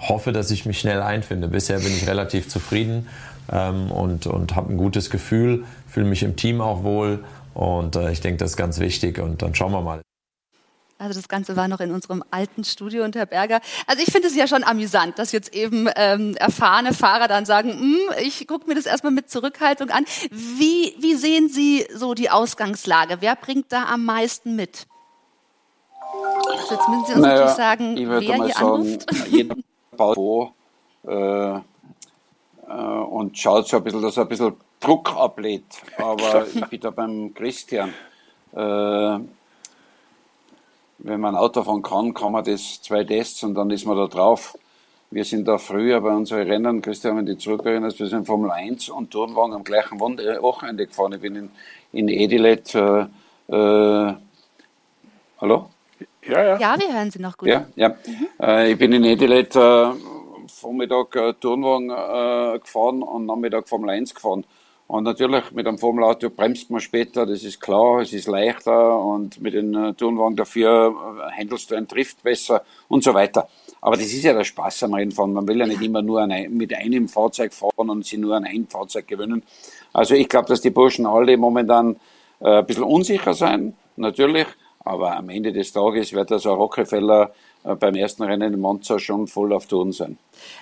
hoffe, dass ich mich schnell einfinde. Bisher bin ich relativ zufrieden ähm, und, und habe ein gutes Gefühl, fühle mich im Team auch wohl und äh, ich denke, das ist ganz wichtig und dann schauen wir mal. Also das Ganze war noch in unserem alten Studio und Herr Berger. Also ich finde es ja schon amüsant, dass jetzt eben ähm, erfahrene Fahrer dann sagen, hm, ich gucke mir das erstmal mit Zurückhaltung an. Wie, wie sehen Sie so die Ausgangslage? Wer bringt da am meisten mit? Also jetzt müssen Sie uns naja, natürlich sagen, wer hier sagen, anruft. Bau äh, äh, und schaut so ein bisschen, dass er ein bisschen Druck ablädt. Aber ich bin da beim Christian. Äh, wenn man Auto fahren kann, kann man das zwei Tests und dann ist man da drauf. Wir sind da früher bei unseren Rennen, Christian, wenn du zurückerinnerst, wir sind Formel 1 und Turnwagen am gleichen Wochenende gefahren. Ich bin in, in Edilet, äh, äh, hallo? Ja, ja. Ja, wir hören Sie noch gut. Ja, ja. Mhm. Äh, ich bin in Edilet äh, Vormittag äh, Turnwagen äh, gefahren und Nachmittag Formel 1 gefahren. Und natürlich mit einem Formelauto bremst man später, das ist klar, es ist leichter und mit dem äh, Turnwagen dafür äh, handelst du einen Drift besser und so weiter. Aber das ist ja der Spaß am Rennfahren. Man will ja nicht immer nur ein, mit einem Fahrzeug fahren und sie nur an ein Fahrzeug gewöhnen. Also ich glaube, dass die Burschen alle momentan äh, ein bisschen unsicher sein, natürlich. Aber am Ende des Tages wird also Rockefeller äh, beim ersten Rennen in Monza schon voll auf Touren sein.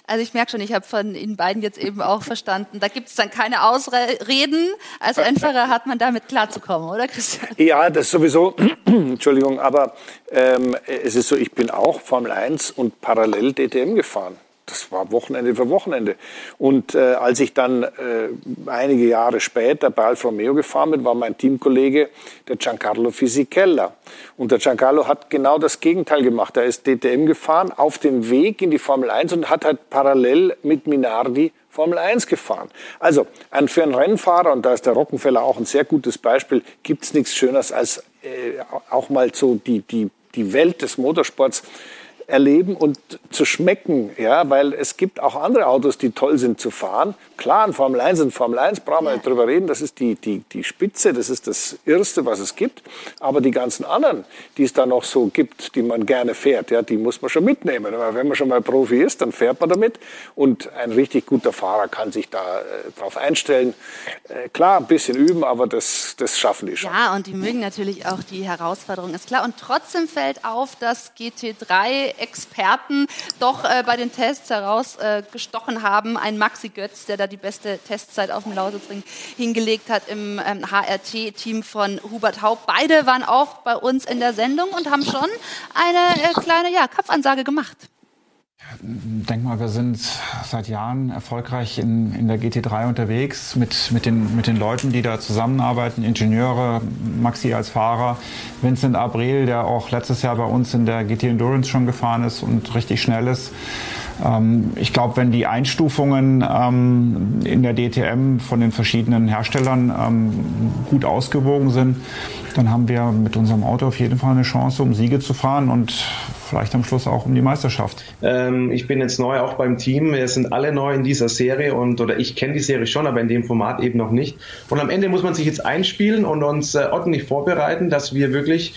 Also ich merke schon, ich habe von Ihnen beiden jetzt eben auch verstanden, da gibt es dann keine Ausreden. Als Rennfahrer hat man damit klarzukommen, oder Christian? Ja, das sowieso. Entschuldigung, aber ähm, es ist so, ich bin auch Formel 1 und parallel DTM gefahren das war Wochenende für Wochenende. Und äh, als ich dann äh, einige Jahre später bei Alfa Romeo gefahren bin, war mein Teamkollege der Giancarlo Fisichella. Und der Giancarlo hat genau das Gegenteil gemacht. Er ist DTM gefahren auf dem Weg in die Formel 1 und hat halt parallel mit Minardi Formel 1 gefahren. Also ein, für einen Rennfahrer, und da ist der Rockenfeller auch ein sehr gutes Beispiel, gibt es nichts Schöneres als äh, auch mal so die, die, die Welt des Motorsports erleben und zu schmecken, ja, weil es gibt auch andere Autos, die toll sind zu fahren. Klar, ein Formel 1 und Formel 1 brauchen wir nicht drüber reden, das ist die, die, die Spitze, das ist das Erste, was es gibt. Aber die ganzen anderen, die es da noch so gibt, die man gerne fährt, ja, die muss man schon mitnehmen. Aber wenn man schon mal Profi ist, dann fährt man damit und ein richtig guter Fahrer kann sich da äh, drauf einstellen. Äh, klar, ein bisschen üben, aber das, das schaffen die schon. Ja, und die mögen natürlich auch die Herausforderung, ist klar. Und trotzdem fällt auf, dass GT3 Experten doch äh, bei den Tests herausgestochen haben. Ein Maxi Götz, der da die beste Testzeit auf dem Lausitzring hingelegt hat im ähm, HRT-Team von Hubert Haupt. Beide waren auch bei uns in der Sendung und haben schon eine äh, kleine ja, Kopfansage gemacht. Denk mal, wir sind seit Jahren erfolgreich in, in der GT3 unterwegs mit, mit, den, mit den Leuten, die da zusammenarbeiten, Ingenieure, Maxi als Fahrer, Vincent Abril, der auch letztes Jahr bei uns in der GT Endurance schon gefahren ist und richtig schnell ist. Ähm, ich glaube, wenn die Einstufungen ähm, in der DTM von den verschiedenen Herstellern ähm, gut ausgewogen sind, dann haben wir mit unserem Auto auf jeden Fall eine Chance, um Siege zu fahren und vielleicht am Schluss auch um die Meisterschaft. Ähm, ich bin jetzt neu auch beim Team. Wir sind alle neu in dieser Serie und oder ich kenne die Serie schon, aber in dem Format eben noch nicht. Und am Ende muss man sich jetzt einspielen und uns äh, ordentlich vorbereiten, dass wir wirklich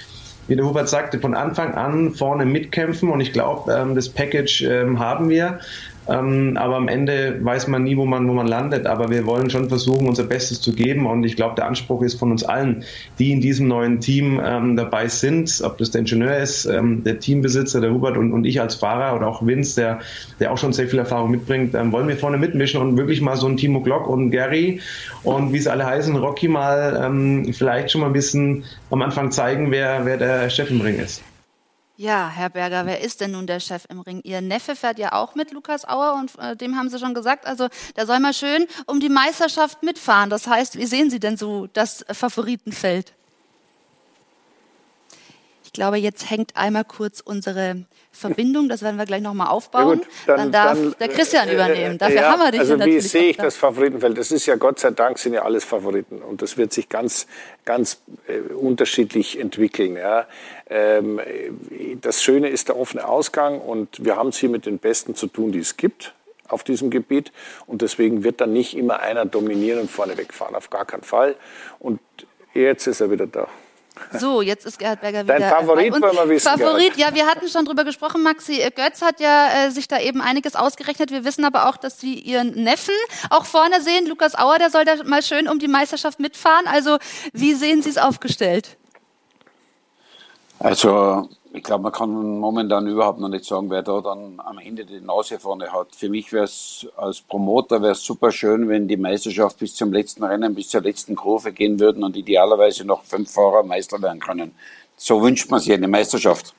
wie der Hubert sagte, von Anfang an vorne mitkämpfen und ich glaube, ähm, das Package ähm, haben wir. Ähm, aber am Ende weiß man nie, wo man, wo man landet. Aber wir wollen schon versuchen, unser Bestes zu geben. Und ich glaube, der Anspruch ist von uns allen, die in diesem neuen Team ähm, dabei sind, ob das der Ingenieur ist, ähm, der Teambesitzer, der Hubert und, und ich als Fahrer oder auch Vince, der, der auch schon sehr viel Erfahrung mitbringt, ähm, wollen wir vorne mitmischen und wirklich mal so ein Timo Glock und Gary und wie sie alle heißen, Rocky mal ähm, vielleicht schon mal ein bisschen am Anfang zeigen, wer, wer der Chef im Ring ist. Ja, Herr Berger, wer ist denn nun der Chef im Ring? Ihr Neffe fährt ja auch mit Lukas Auer und äh, dem haben Sie schon gesagt, also der soll mal schön um die Meisterschaft mitfahren. Das heißt, wie sehen Sie denn so das Favoritenfeld? Glaube, jetzt hängt einmal kurz unsere Verbindung. Das werden wir gleich nochmal aufbauen. Ja gut, dann, dann, darf dann, der Christian äh, übernehmen. Dafür ja, haben wir dich Also ja wie sehe ich das Favoritenfeld? Das ist ja Gott sei Dank sind ja alles Favoriten und das wird sich ganz, ganz äh, unterschiedlich entwickeln. Ja. Ähm, das Schöne ist der offene Ausgang und wir haben es hier mit den Besten zu tun, die es gibt auf diesem Gebiet. Und deswegen wird dann nicht immer einer dominieren und vorne wegfahren, auf gar keinen Fall. Und jetzt ist er wieder da. So, jetzt ist Gerhard Berger wieder. Dein Favorit wollen wir wissen. Favorit, Gerhard. ja, wir hatten schon drüber gesprochen. Maxi Götz hat ja äh, sich da eben einiges ausgerechnet. Wir wissen aber auch, dass Sie Ihren Neffen auch vorne sehen. Lukas Auer, der soll da mal schön um die Meisterschaft mitfahren. Also, wie sehen Sie es aufgestellt? Also, ich glaube, man kann momentan überhaupt noch nicht sagen, wer da dann am Ende die Nase vorne hat. Für mich wäre es als Promoter wäre super schön, wenn die Meisterschaft bis zum letzten Rennen, bis zur letzten Kurve gehen würden und idealerweise noch fünf Fahrer Meister werden können. So wünscht man sich eine Meisterschaft.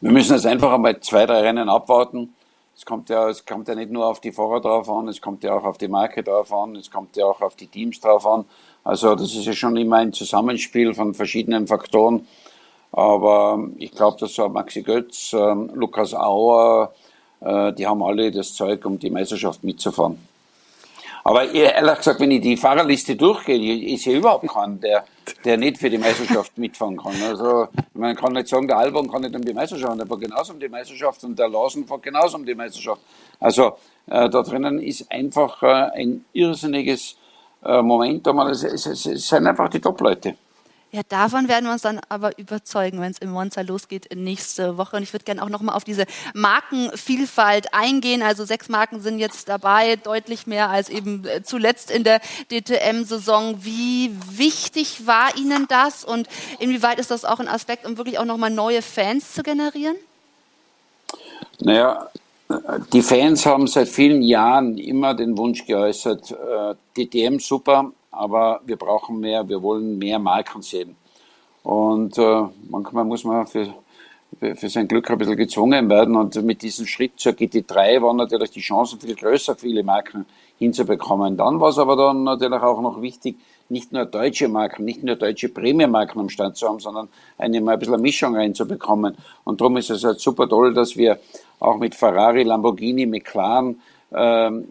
Wir müssen jetzt einfach einmal zwei, drei Rennen abwarten. Es kommt ja, es kommt ja nicht nur auf die Fahrer drauf an, es kommt ja auch auf die Marke drauf an, es kommt ja auch auf die Teams drauf an. Also das ist ja schon immer ein Zusammenspiel von verschiedenen Faktoren. Aber ich glaube, dass so Maxi Götz, äh, Lukas Auer, äh, die haben alle das Zeug, um die Meisterschaft mitzufahren. Aber ehrlich gesagt, wenn ich die Fahrerliste durchgehe, ist ja überhaupt kein, der, der nicht für die Meisterschaft mitfahren kann. Also man kann nicht sagen, der Albon kann nicht um die Meisterschaft, der fährt genauso um die Meisterschaft und der Larsen fährt genauso um die Meisterschaft. Also äh, da drinnen ist einfach äh, ein irrsinniges äh, Momentum. Es, es, es sind einfach die Top-Leute. Ja, davon werden wir uns dann aber überzeugen, wenn es im Monza losgeht nächste Woche. Und ich würde gerne auch noch mal auf diese Markenvielfalt eingehen. Also sechs Marken sind jetzt dabei, deutlich mehr als eben äh, zuletzt in der DTM-Saison. Wie wichtig war Ihnen das und inwieweit ist das auch ein Aspekt, um wirklich auch noch mal neue Fans zu generieren? Naja, die Fans haben seit vielen Jahren immer den Wunsch geäußert, äh, DTM super, aber wir brauchen mehr, wir wollen mehr Marken sehen. Und äh, manchmal muss man für, für sein Glück ein bisschen gezwungen werden. Und mit diesem Schritt zur GT3 waren natürlich die Chancen viel größer, viele Marken hinzubekommen. Dann war es aber dann natürlich auch noch wichtig, nicht nur deutsche Marken, nicht nur deutsche Prämienmarken am Stand zu haben, sondern eine mal ein bisschen Mischung reinzubekommen. Und darum ist es halt super toll, dass wir auch mit Ferrari, Lamborghini, McLaren ähm,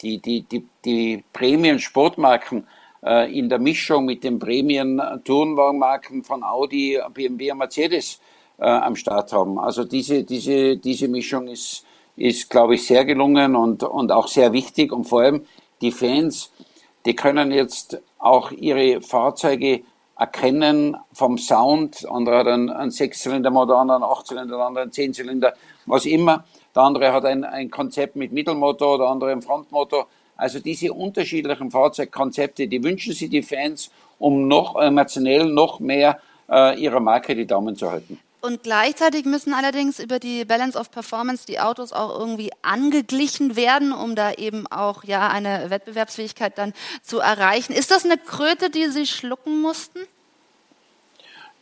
die, die, die, die Prämien-Sportmarken äh, in der Mischung mit den Prämien-Tourenwagenmarken von Audi, BMW und Mercedes äh, am Start haben. Also diese, diese, diese Mischung ist, ist, glaube ich, sehr gelungen und, und auch sehr wichtig. Und vor allem die Fans, die können jetzt auch ihre Fahrzeuge erkennen vom Sound. Andere hat einen, einen Sechszylindermotor, andere einen Achtzylinder, andere einen Zehnzylinder, was immer. Der andere hat ein, ein Konzept mit Mittelmotor, der andere einen Frontmotor. Also diese unterschiedlichen Fahrzeugkonzepte, die wünschen sich die Fans, um noch emotionell noch mehr äh, ihrer Marke die Daumen zu halten. Und gleichzeitig müssen allerdings über die Balance of Performance die Autos auch irgendwie angeglichen werden, um da eben auch ja eine Wettbewerbsfähigkeit dann zu erreichen. Ist das eine Kröte, die Sie schlucken mussten?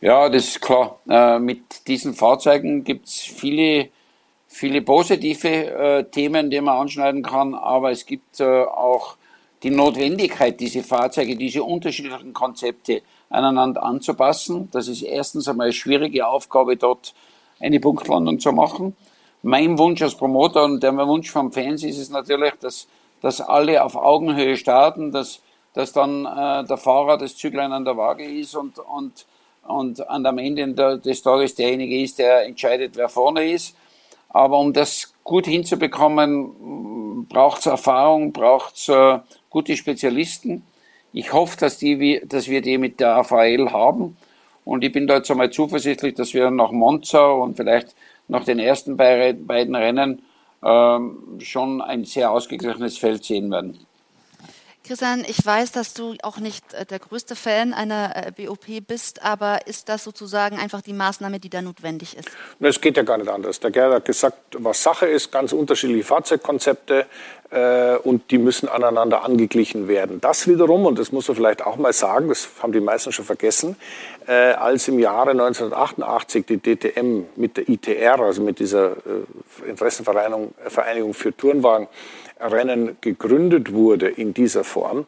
Ja, das ist klar. Äh, mit diesen Fahrzeugen gibt es viele viele positive äh, Themen, die man anschneiden kann, aber es gibt äh, auch die Notwendigkeit, diese Fahrzeuge, diese unterschiedlichen Konzepte aneinander anzupassen. Das ist erstens einmal eine schwierige Aufgabe, dort eine Punktlandung zu machen. Mein Wunsch als Promoter und der Wunsch vom Fans ist es natürlich, dass, dass alle auf Augenhöhe starten, dass, dass dann äh, der Fahrer das Züglein an der Waage ist und, und, und am Ende des Tages derjenige ist, der entscheidet, wer vorne ist. Aber um das gut hinzubekommen, braucht es Erfahrung, braucht es äh, gute Spezialisten. Ich hoffe, dass, die, dass wir die mit der AVL haben. Und ich bin da jetzt einmal zuversichtlich, dass wir nach Monza und vielleicht nach den ersten beiden Rennen ähm, schon ein sehr ausgeglichenes Feld sehen werden. Christian, ich weiß, dass du auch nicht äh, der größte Fan einer äh, BOP bist, aber ist das sozusagen einfach die Maßnahme, die da notwendig ist? Es geht ja gar nicht anders. Der Gerhard hat gesagt, was Sache ist, ganz unterschiedliche Fahrzeugkonzepte. äh, und die müssen aneinander angeglichen werden. Das wiederum, und das muss man vielleicht auch mal sagen, das haben die meisten schon vergessen, äh, als im Jahre 1988 die DTM mit der ITR, also mit dieser äh, Interessenvereinigung Vereinigung für Turnwagen, Rennen gegründet wurde in dieser Form,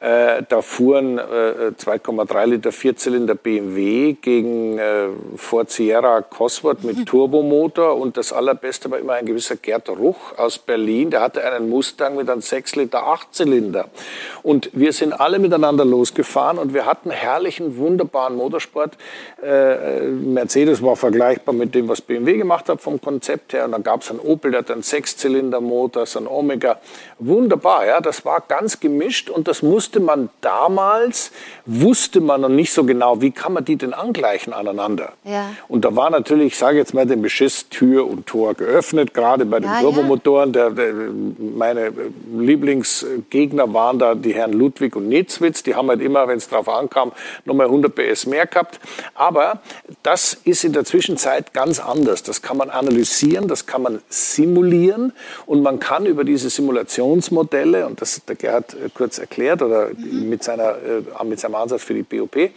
äh, da fuhren äh, 2,3 Liter Vierzylinder BMW gegen äh, Ford Sierra Cosworth mit Turbomotor und das allerbeste war immer ein gewisser Gerd Ruch aus Berlin, der hatte einen Mustang mit einem 6 Liter Achtzylinder und wir sind alle miteinander losgefahren und wir hatten herrlichen, wunderbaren Motorsport. Äh, Mercedes war vergleichbar mit dem, was BMW gemacht hat vom Konzept her und dann gab es einen Opel, der hat einen Sechszylindermotor, so ein Omega. Wunderbar, ja, das war ganz gemischt und das musste musste man damals, wusste man noch nicht so genau, wie kann man die denn angleichen aneinander. Ja. Und da war natürlich, ich sage jetzt mal den Beschiss, Tür und Tor geöffnet, gerade bei den ja, Turbomotoren. Der, der, meine Lieblingsgegner waren da die Herren Ludwig und Netzwitz. Die haben halt immer, wenn es drauf ankam, nochmal 100 PS mehr gehabt. Aber das ist in der Zwischenzeit ganz anders. Das kann man analysieren, das kann man simulieren und man kann über diese Simulationsmodelle, und das hat der Gerhard äh, kurz erklärt, oder mit, seiner, äh, mit seinem Ansatz für die BOP,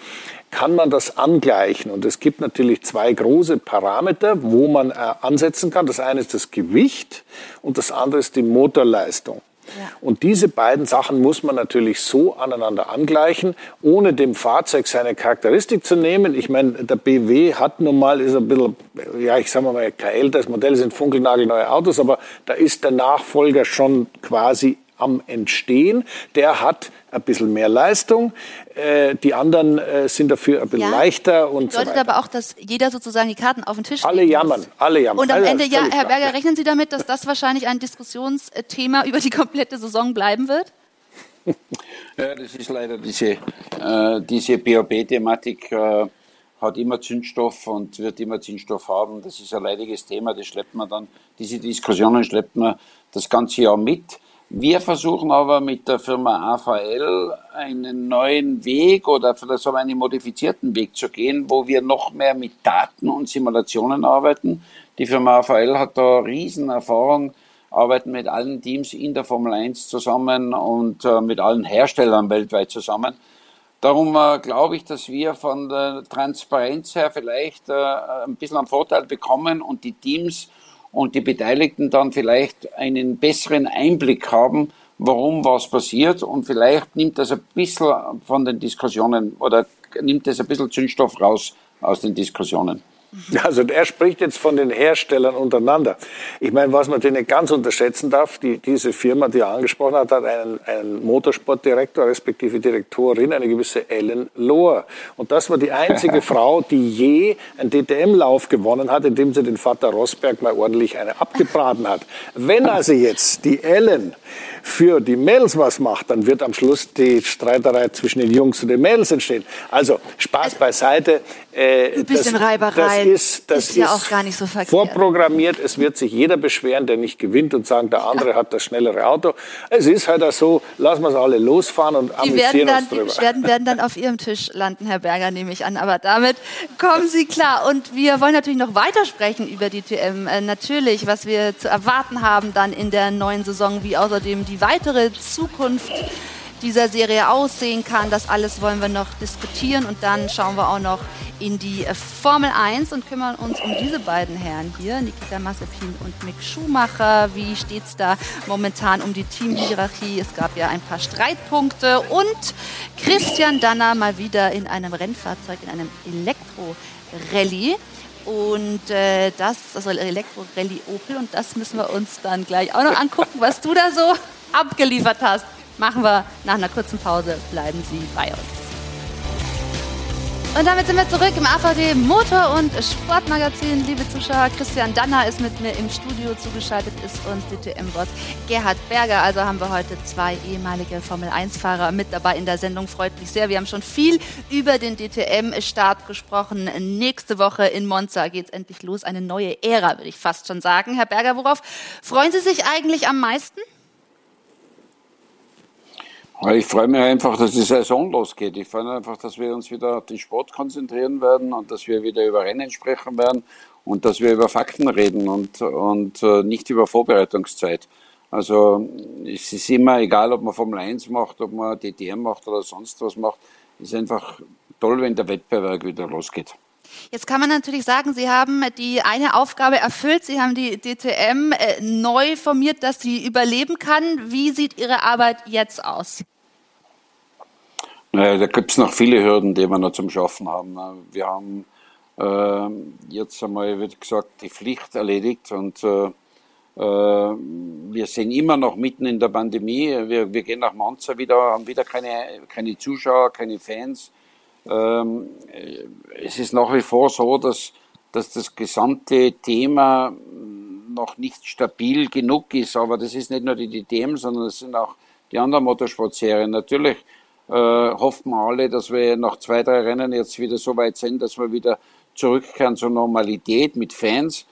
kann man das angleichen. Und es gibt natürlich zwei große Parameter, wo man äh, ansetzen kann. Das eine ist das Gewicht und das andere ist die Motorleistung. Ja. Und diese beiden Sachen muss man natürlich so aneinander angleichen, ohne dem Fahrzeug seine Charakteristik zu nehmen. Ich meine, der BW hat nun mal, ist ein bisschen, ja, ich sage mal, kein älteres Modell, sind funkelnagelneue Autos, aber da ist der Nachfolger schon quasi am Entstehen. Der hat ein bisschen mehr Leistung. Äh, die anderen äh, sind dafür ein bisschen ja, leichter und bedeutet so aber auch, dass jeder sozusagen die Karten auf den Tisch Alle jammern, muss. alle jammern. Und am Ende, ja, Herr Berger, klar. rechnen Sie damit, dass das wahrscheinlich ein Diskussionsthema über die komplette Saison bleiben wird? Ja, das ist leider diese, äh, diese BOB-Thematik. Äh, hat immer Zündstoff und wird immer Zündstoff haben. Das ist ein leidiges Thema, das schleppt man dann, diese Diskussionen schleppt man das ganze Jahr mit. Wir versuchen aber mit der Firma AVL einen neuen Weg oder vielleicht sogar einen modifizierten Weg zu gehen, wo wir noch mehr mit Daten und Simulationen arbeiten. Die Firma AVL hat da Riesenerfahrung, arbeiten mit allen Teams in der Formel 1 zusammen und äh, mit allen Herstellern weltweit zusammen. Darum äh, glaube ich, dass wir von der Transparenz her vielleicht äh, ein bisschen einen Vorteil bekommen und die Teams und die Beteiligten dann vielleicht einen besseren Einblick haben, warum was passiert und vielleicht nimmt das ein bisschen von den Diskussionen oder nimmt das ein bisschen Zündstoff raus aus den Diskussionen. Also er spricht jetzt von den Herstellern untereinander. Ich meine, was man den nicht ganz unterschätzen darf, die, diese Firma, die er angesprochen hat, hat einen, einen Motorsportdirektor, respektive Direktorin, eine gewisse Ellen Lohr. Und das war die einzige Frau, die je einen DTM-Lauf gewonnen hat, indem sie den Vater Rosberg mal ordentlich eine abgebraten hat. Wenn also jetzt die Ellen für die Mädels was macht, dann wird am Schluss die Streiterei zwischen den Jungs und den Mädels entstehen. Also Spaß beiseite. Äh, Ein bisschen das, Reiberei das ist, das ist ja auch gar nicht so verkehrt. vorprogrammiert. Es wird sich jeder beschweren, der nicht gewinnt und sagen, der andere hat das schnellere Auto. Es ist halt auch so, lassen wir es alle losfahren und die amüsieren dann, uns drüber. Die Beschwerden werden dann auf Ihrem Tisch landen, Herr Berger, nehme ich an. Aber damit kommen Sie klar. Und wir wollen natürlich noch weitersprechen über die TM. Äh, natürlich, was wir zu erwarten haben dann in der neuen Saison, wie außerdem die weitere Zukunft dieser Serie aussehen kann. Das alles wollen wir noch diskutieren und dann schauen wir auch noch in die äh, Formel 1 und kümmern uns um diese beiden Herren hier, Nikita Mazepin und Mick Schumacher. Wie steht es da momentan um die Teamhierarchie? Es gab ja ein paar Streitpunkte und Christian Danner mal wieder in einem Rennfahrzeug, in einem Elektro-Rallye. Und äh, das, also Elektro-Rallye Opel, und das müssen wir uns dann gleich auch noch angucken, was du da so abgeliefert hast. Machen wir nach einer kurzen Pause. Bleiben Sie bei uns. Und damit sind wir zurück im AVD Motor- und Sportmagazin. Liebe Zuschauer, Christian Danner ist mit mir im Studio zugeschaltet, ist uns DTM-Boss Gerhard Berger. Also haben wir heute zwei ehemalige Formel-1-Fahrer mit dabei in der Sendung. Freut mich sehr. Wir haben schon viel über den DTM-Start gesprochen. Nächste Woche in Monza geht es endlich los. Eine neue Ära, würde ich fast schon sagen. Herr Berger, worauf freuen Sie sich eigentlich am meisten? Ich freue mich einfach, dass die Saison losgeht. Ich freue mich einfach, dass wir uns wieder auf den Sport konzentrieren werden und dass wir wieder über Rennen sprechen werden und dass wir über Fakten reden und, und äh, nicht über Vorbereitungszeit. Also es ist immer egal, ob man Formel 1 macht, ob man DTM macht oder sonst was macht. Es ist einfach toll, wenn der Wettbewerb wieder losgeht. Jetzt kann man natürlich sagen, Sie haben die eine Aufgabe erfüllt. Sie haben die DTM äh, neu formiert, dass sie überleben kann. Wie sieht Ihre Arbeit jetzt aus? Naja, da gibt es noch viele Hürden, die wir noch zum Schaffen haben. Wir haben äh, jetzt einmal, wie gesagt, die Pflicht erledigt und äh, äh, wir sind immer noch mitten in der Pandemie. Wir, wir gehen nach Monza wieder, haben wieder keine, keine Zuschauer, keine Fans. Ähm, es ist nach wie vor so, dass, dass das gesamte Thema noch nicht stabil genug ist. Aber das ist nicht nur die DTM, sondern es sind auch die anderen Motorsportserien. Natürlich äh, hoffen wir alle, dass wir nach zwei, drei Rennen jetzt wieder so weit sind, dass wir wieder zurückkehren zur Normalität mit Fans.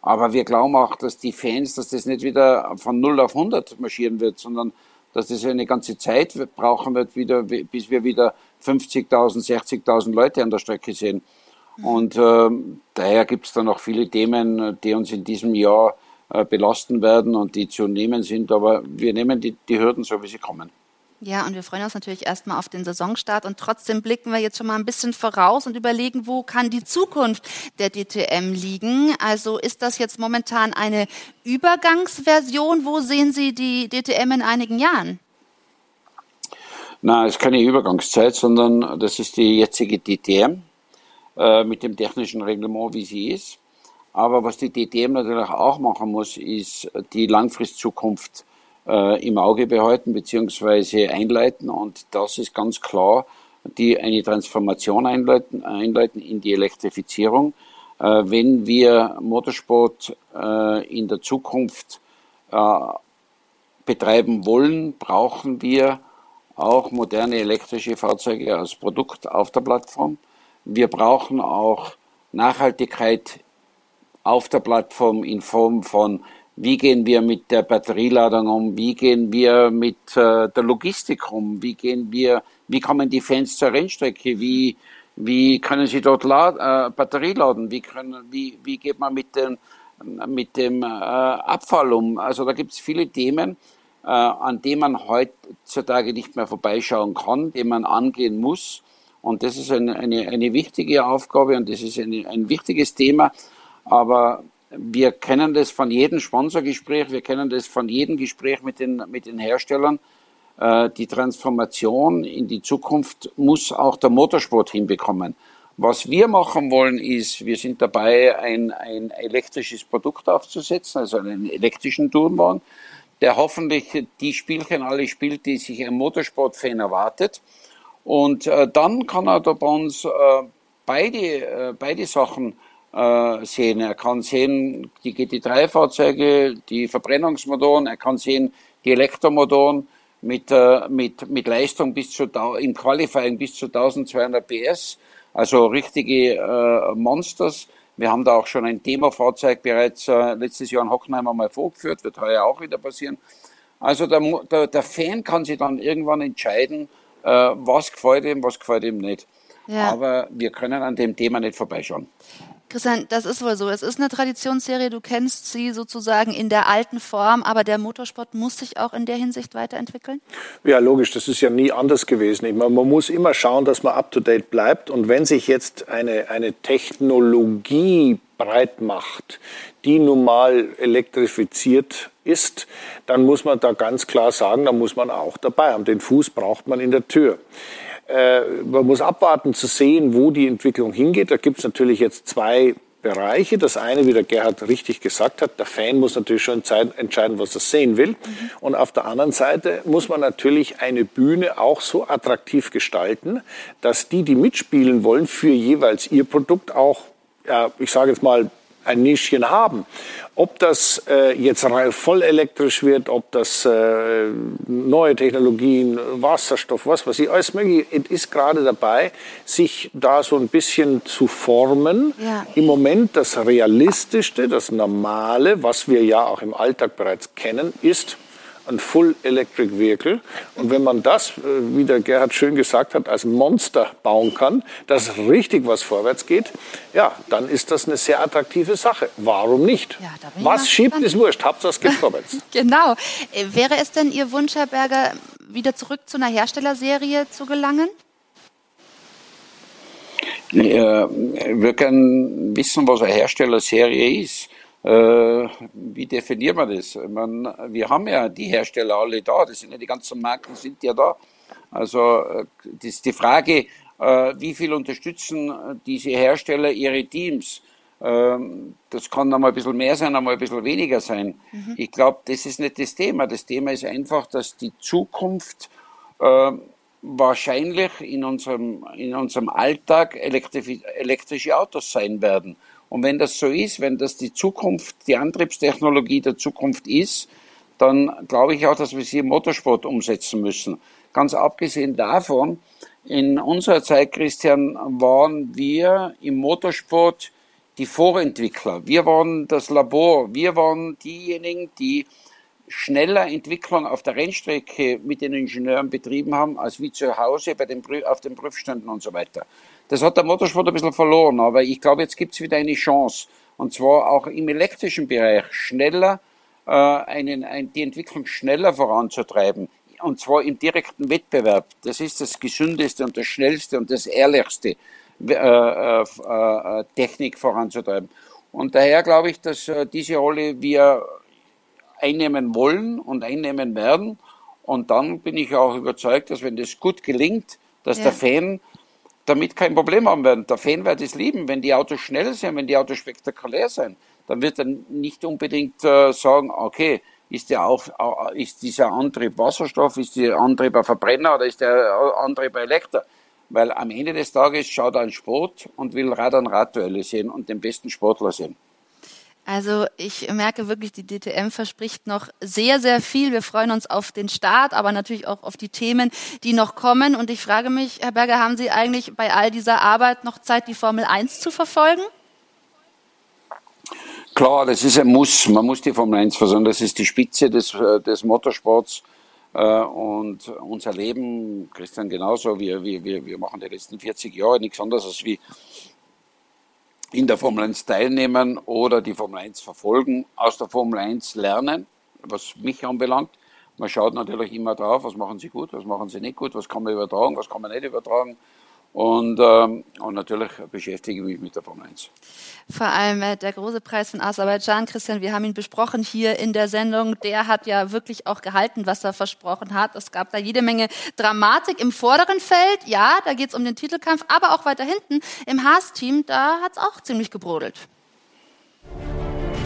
Aber wir glauben auch, dass die Fans, dass das nicht wieder von 0 auf 100 marschieren wird, sondern dass das eine ganze Zeit brauchen wird, wieder, bis wir wieder 50.000, 60.000 Leute an der Strecke sehen. Und äh, daher gibt es da noch viele Themen, die uns in diesem Jahr äh, belasten werden und die zu nehmen sind. Aber wir nehmen die, die Hürden so, wie sie kommen. Ja, und wir freuen uns natürlich erstmal auf den Saisonstart und trotzdem blicken wir jetzt schon mal ein bisschen voraus und überlegen, wo kann die Zukunft der DTM liegen. Also ist das jetzt momentan eine Übergangsversion? Wo sehen Sie die DTM in einigen Jahren? Na, es ist keine Übergangszeit, sondern das ist die jetzige DTM äh, mit dem technischen Reglement, wie sie ist. Aber was die DTM natürlich auch machen muss, ist die Langfristzukunft äh, im Auge behalten bzw. einleiten. Und das ist ganz klar, die eine Transformation einleiten, einleiten in die Elektrifizierung. Äh, wenn wir Motorsport äh, in der Zukunft äh, betreiben wollen, brauchen wir auch moderne elektrische Fahrzeuge als Produkt auf der Plattform. Wir brauchen auch Nachhaltigkeit auf der Plattform in Form von wie gehen wir mit der Batterieladung um? Wie gehen wir mit äh, der Logistik um? Wie gehen wir, wie kommen die Fans zur Rennstrecke? Wie, wie können sie dort lad, äh, Batterie laden? Wie, können, wie, wie geht man mit, den, mit dem äh, Abfall um? Also da gibt es viele Themen, an denen man heutzutage nicht mehr vorbeischauen kann, die man angehen muss. Und das ist eine, eine, eine wichtige Aufgabe und das ist eine, ein wichtiges Thema. Aber wir kennen das von jedem Sponsorgespräch, wir kennen das von jedem Gespräch mit den, mit den Herstellern. Äh, die Transformation in die Zukunft muss auch der Motorsport hinbekommen. Was wir machen wollen, ist, wir sind dabei, ein, ein elektrisches Produkt aufzusetzen, also einen elektrischen Turnwagen, der hoffentlich die Spielchen alle spielt, die sich ein Motorsportfan erwartet. Und äh, dann kann er da bei uns äh, beide, äh, beide Sachen äh, sehen. Er kann sehen die GT3-Fahrzeuge, die Verbrennungsmotoren, er kann sehen die Elektromotoren mit, äh, mit, mit Leistung bis zu, im Qualifying bis zu 1200 PS, also richtige äh, Monsters. Wir haben da auch schon ein Demo-Fahrzeug bereits äh, letztes Jahr in Hockenheim einmal vorgeführt, wird heuer auch wieder passieren. Also der, der, der Fan kann sich dann irgendwann entscheiden, äh, was gefällt ihm, was gefällt ihm nicht. Ja. Aber wir können an dem Thema nicht vorbeischauen. Christian, das ist wohl so. Es ist eine Traditionsserie, du kennst sie sozusagen in der alten Form, aber der Motorsport muss sich auch in der Hinsicht weiterentwickeln? Ja, logisch, das ist ja nie anders gewesen. Man, man muss immer schauen, dass man up-to-date bleibt. Und wenn sich jetzt eine, eine Technologie breit macht, die nun mal elektrifiziert ist, dann muss man da ganz klar sagen, da muss man auch dabei haben. Den Fuß braucht man in der Tür. Äh, man muss abwarten zu sehen, wo die Entwicklung hingeht. Da gibt es natürlich jetzt zwei Bereiche. Das eine, wie der Gerhard richtig gesagt hat, der Fan muss natürlich schon entscheiden, was er sehen will. Mhm. Und auf der anderen Seite muss man natürlich eine Bühne auch so attraktiv gestalten, dass die, die mitspielen wollen, für jeweils ihr Produkt auch, ja, ich sage jetzt mal, ein Nischchen haben. Ob das äh, jetzt voll elektrisch wird, ob das äh, neue Technologien, Wasserstoff, was weiß ich, alles mögliche, es ist gerade dabei, sich da so ein bisschen zu formen. Ja. Im Moment das Realistischste, das Normale, was wir ja auch im Alltag bereits kennen, ist ein Full Electric Vehicle. Und wenn man das, äh, wie der Gerhard schön gesagt hat, als Monster bauen kann, dass richtig was vorwärts geht, ja, dann ist das eine sehr attraktive Sache. Warum nicht? Ja, was schiebt, ist wurscht. Hauptsache es geht vorwärts. genau. Äh, wäre es denn Ihr Wunsch, Herr Berger, wieder zurück zu einer Herstellerserie zu gelangen? wir können wissen, was eine Herstellerserie ist. Äh, wie definiert man das? Man, wir haben ja die Hersteller alle da, das sind ja die ganzen Marken sind ja da. Also äh, das ist die Frage, äh, wie viel unterstützen diese Hersteller ihre Teams? Ähm, das kann einmal ein bisschen mehr sein, einmal ein bisschen weniger sein. Mhm. Ich glaube, das ist nicht das Thema. Das Thema ist einfach, dass die Zukunft äh, wahrscheinlich in unserem, in unserem Alltag elektrische Autos sein werden. Und wenn das so ist, wenn das die Zukunft, die Antriebstechnologie der Zukunft ist, dann glaube ich auch, dass wir sie im Motorsport umsetzen müssen. Ganz abgesehen davon, in unserer Zeit, Christian, waren wir im Motorsport die Vorentwickler. Wir waren das Labor. Wir waren diejenigen, die schneller Entwicklung auf der Rennstrecke mit den Ingenieuren betrieben haben, als wie zu Hause bei den, auf den Prüfständen und so weiter. Das hat der Motorsport ein bisschen verloren, aber ich glaube, jetzt gibt es wieder eine Chance. Und zwar auch im elektrischen Bereich schneller, äh, einen, ein, die Entwicklung schneller voranzutreiben. Und zwar im direkten Wettbewerb. Das ist das gesündeste und das schnellste und das ehrlichste, äh, äh, äh, Technik voranzutreiben. Und daher glaube ich, dass äh, diese Rolle wir einnehmen wollen und einnehmen werden. Und dann bin ich auch überzeugt, dass wenn das gut gelingt, dass ja. der Fan damit kein Problem haben werden. Der Fan wird es lieben, wenn die Autos schnell sind, wenn die Autos spektakulär sind. Dann wird er nicht unbedingt äh, sagen, okay, ist, der auf, äh, ist dieser Antrieb Wasserstoff, ist der Antrieb ein Verbrenner oder ist der Antrieb ein Elektro? Weil am Ende des Tages schaut er an Sport und will Rad an Radduelle sehen und den besten Sportler sehen. Also ich merke wirklich, die DTM verspricht noch sehr, sehr viel. Wir freuen uns auf den Start, aber natürlich auch auf die Themen, die noch kommen. Und ich frage mich, Herr Berger, haben Sie eigentlich bei all dieser Arbeit noch Zeit, die Formel 1 zu verfolgen? Klar, das ist ein Muss. Man muss die Formel 1 verfolgen. Das ist die Spitze des, äh, des Motorsports. Äh, und unser Leben, Christian genauso, wir, wir, wir machen die letzten 40 Jahre nichts anderes als wie in der Formel 1 teilnehmen oder die Formel 1 verfolgen, aus der Formel 1 lernen, was mich anbelangt. Man schaut natürlich immer drauf, was machen sie gut, was machen sie nicht gut, was kann man übertragen, was kann man nicht übertragen. Und, ähm, und natürlich beschäftige ich mich mit der Formel 1. Vor allem äh, der große Preis von Aserbaidschan, Christian, wir haben ihn besprochen hier in der Sendung. Der hat ja wirklich auch gehalten, was er versprochen hat. Es gab da jede Menge Dramatik im vorderen Feld. Ja, da geht es um den Titelkampf, aber auch weiter hinten im Haas-Team, da hat es auch ziemlich gebrodelt.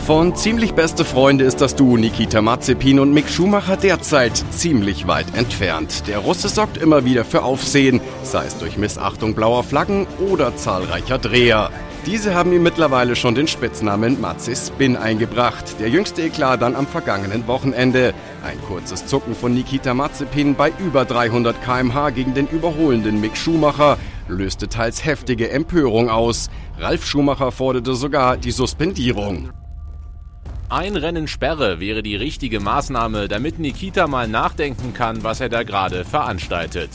Von ziemlich beste Freunde ist das Duo Nikita Mazepin und Mick Schumacher derzeit ziemlich weit entfernt. Der Russe sorgt immer wieder für Aufsehen, sei es durch Missachtung blauer Flaggen oder zahlreicher Dreher. Diese haben ihm mittlerweile schon den Spitznamen Matze Spin eingebracht. Der jüngste Eklat dann am vergangenen Wochenende. Ein kurzes Zucken von Nikita Mazepin bei über 300 km/h gegen den überholenden Mick Schumacher löste teils heftige Empörung aus. Ralf Schumacher forderte sogar die Suspendierung. Ein Rennen Sperre wäre die richtige Maßnahme, damit Nikita mal nachdenken kann, was er da gerade veranstaltet.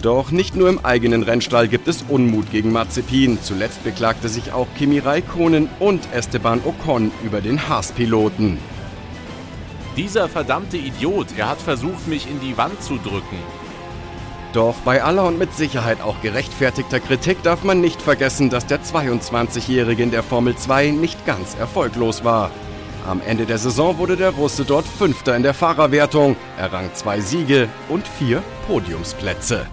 Doch nicht nur im eigenen Rennstall gibt es Unmut gegen Mazepin. Zuletzt beklagte sich auch Kimi Raikkonen und Esteban Ocon über den Haas-Piloten. Dieser verdammte Idiot, er hat versucht, mich in die Wand zu drücken. Doch bei aller und mit Sicherheit auch gerechtfertigter Kritik darf man nicht vergessen, dass der 22-Jährige in der Formel 2 nicht ganz erfolglos war. Am Ende der Saison wurde der Russe dort Fünfter in der Fahrerwertung, errang zwei Siege und vier Podiumsplätze.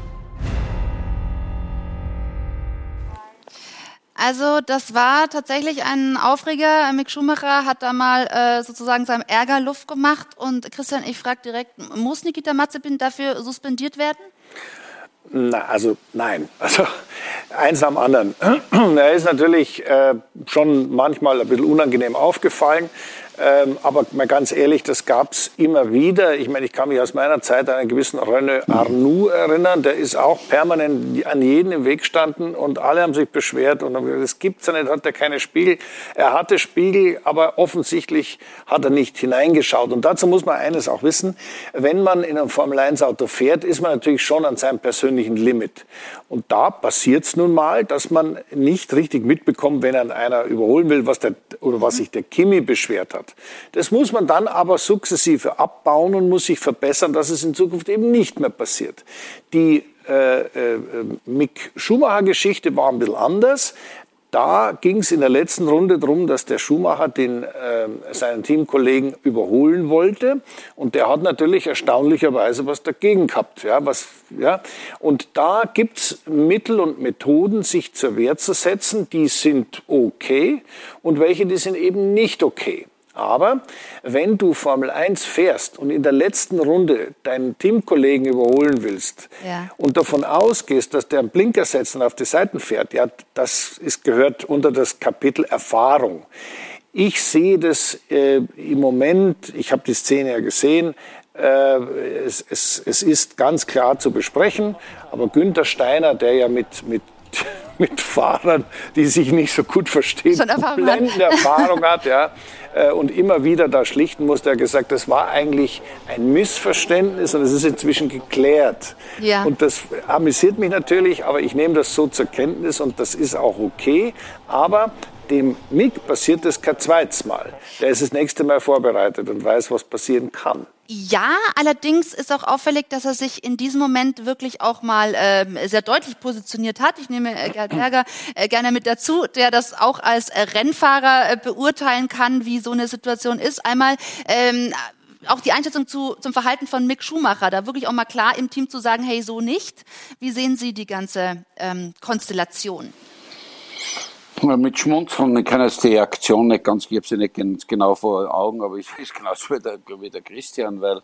Also das war tatsächlich ein Aufreger. Mick Schumacher hat da mal äh, sozusagen seinem Ärger Luft gemacht. Und Christian, ich frage direkt, muss Nikita Mazepin dafür suspendiert werden? Na, also nein. Also eins am anderen. Er ist natürlich äh, schon manchmal ein bisschen unangenehm aufgefallen. Ähm, aber mal ganz ehrlich, das gab es immer wieder. Ich meine, ich kann mich aus meiner Zeit an einen gewissen René Arnoux erinnern. Der ist auch permanent an jeden im Weg standen und alle haben sich beschwert und haben gesagt, das gibt's ja nicht, hat er keine Spiegel. Er hatte Spiegel, aber offensichtlich hat er nicht hineingeschaut. Und dazu muss man eines auch wissen. Wenn man in einem Formel-1-Auto fährt, ist man natürlich schon an seinem persönlichen Limit. Und da passiert es nun mal, dass man nicht richtig mitbekommt, wenn er einer überholen will, was der, oder was sich der Kimi beschwert hat. Das muss man dann aber sukzessive abbauen und muss sich verbessern, dass es in Zukunft eben nicht mehr passiert. Die äh, äh, Mick Schumacher-Geschichte war ein bisschen anders. Da ging es in der letzten Runde darum, dass der Schumacher den, äh, seinen Teamkollegen überholen wollte. Und der hat natürlich erstaunlicherweise was dagegen gehabt. Ja, was, ja. Und da gibt's Mittel und Methoden, sich zur Wehr zu setzen, die sind okay und welche, die sind eben nicht okay. Aber wenn du Formel 1 fährst und in der letzten Runde deinen Teamkollegen überholen willst ja. und davon ausgehst, dass der einen Blinker setzt und auf die Seiten fährt, ja, das ist, gehört unter das Kapitel Erfahrung. Ich sehe das äh, im Moment, ich habe die Szene ja gesehen, äh, es, es, es ist ganz klar zu besprechen, aber Günther Steiner, der ja mit, mit mit Fahrern, die sich nicht so gut verstehen, blendende Erfahrung hat, ja, äh, und immer wieder da schlichten musste. Er gesagt, das war eigentlich ein Missverständnis und es ist inzwischen geklärt. Ja. Und das amüsiert mich natürlich, aber ich nehme das so zur Kenntnis und das ist auch okay. Aber dem Mick passiert das kein zweites Mal. Der ist das nächste Mal vorbereitet und weiß, was passieren kann. Ja, allerdings ist auch auffällig, dass er sich in diesem Moment wirklich auch mal äh, sehr deutlich positioniert hat. Ich nehme äh, Gerd Berger äh, gerne mit dazu, der das auch als äh, Rennfahrer äh, beurteilen kann, wie so eine Situation ist. Einmal ähm, auch die Einschätzung zu, zum Verhalten von Mick Schumacher, da wirklich auch mal klar im Team zu sagen, hey, so nicht. Wie sehen Sie die ganze ähm, Konstellation? Mit Schmunzeln, ich kann jetzt die Aktion nicht ganz, ich habe sie nicht ganz genau vor Augen, aber ich ist genauso wie der, wie der Christian, weil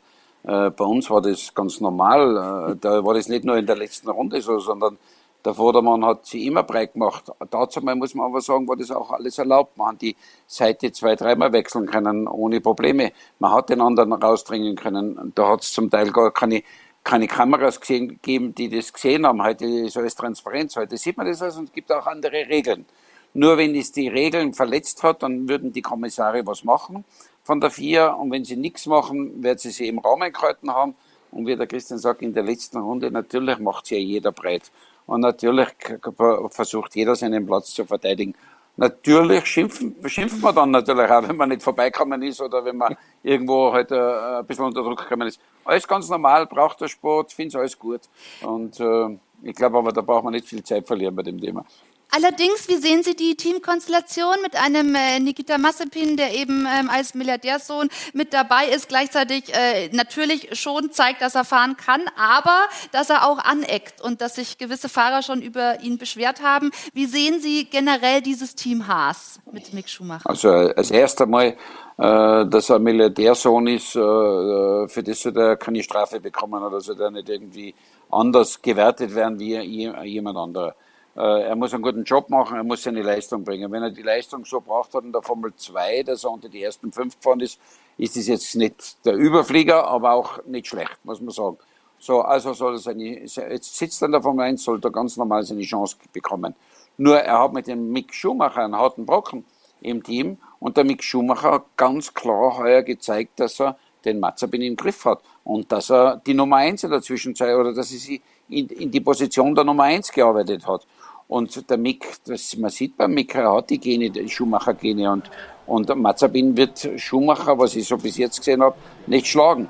äh, bei uns war das ganz normal. Äh, da war das nicht nur in der letzten Runde so, sondern der Vordermann hat sie immer breit gemacht. Dazu mal muss man aber sagen, war das auch alles erlaubt. Man hat die Seite zwei, dreimal wechseln können, ohne Probleme. Man hat den anderen rausdringen können. Da hat es zum Teil gar keine, keine Kameras gegeben, die das gesehen haben. Heute ist alles Transparenz. Heute sieht man das alles und es gibt auch andere Regeln. Nur wenn es die Regeln verletzt hat, dann würden die Kommissare was machen von der FIA. Und wenn sie nichts machen, werden sie sie im Raum eingehalten haben. Und wie der Christian sagt, in der letzten Runde, natürlich macht sie ja jeder breit. Und natürlich versucht jeder seinen Platz zu verteidigen. Natürlich schimpfen, schimpft man dann natürlich auch, wenn man nicht vorbeikommen ist oder wenn man irgendwo halt äh, ein bisschen unter Druck gekommen ist. Alles ganz normal, braucht der Sport, finde es alles gut. Und äh, ich glaube aber, da braucht man nicht viel Zeit verlieren bei dem Thema. Allerdings, wie sehen Sie die Teamkonstellation mit einem äh, Nikita Massepin, der eben ähm, als Milliardärsohn mit dabei ist, gleichzeitig äh, natürlich schon zeigt, dass er fahren kann, aber dass er auch aneckt und dass sich gewisse Fahrer schon über ihn beschwert haben. Wie sehen Sie generell dieses Team Haas mit Mick Schumacher? Also äh, als erstes Mal, äh, dass er Milliardärsohn ist, äh, äh, für das soll er keine Strafe bekommen oder soll er nicht irgendwie anders gewertet werden wie jemand anderer. Äh, er muss einen guten Job machen, er muss seine Leistung bringen. Wenn er die Leistung so braucht hat in der Formel 2, dass er unter die ersten fünf gefahren ist, ist es jetzt nicht der Überflieger, aber auch nicht schlecht, muss man sagen. So, also soll er seine, jetzt sitzt er in der Formel 1, sollte er ganz normal seine Chance bekommen. Nur er hat mit dem Mick Schumacher einen harten Brocken im Team und der Mick Schumacher hat ganz klar heuer gezeigt, dass er den Mazepin im Griff hat und dass er die Nummer 1 in der Zwischenzeit oder dass er sie in, in die Position der Nummer 1 gearbeitet hat. Und der Mick, das, man sieht beim Mick, er hat die Gene, die Schumacher-Gene und, und Mazepin wird Schumacher, was ich so bis jetzt gesehen habe, nicht schlagen.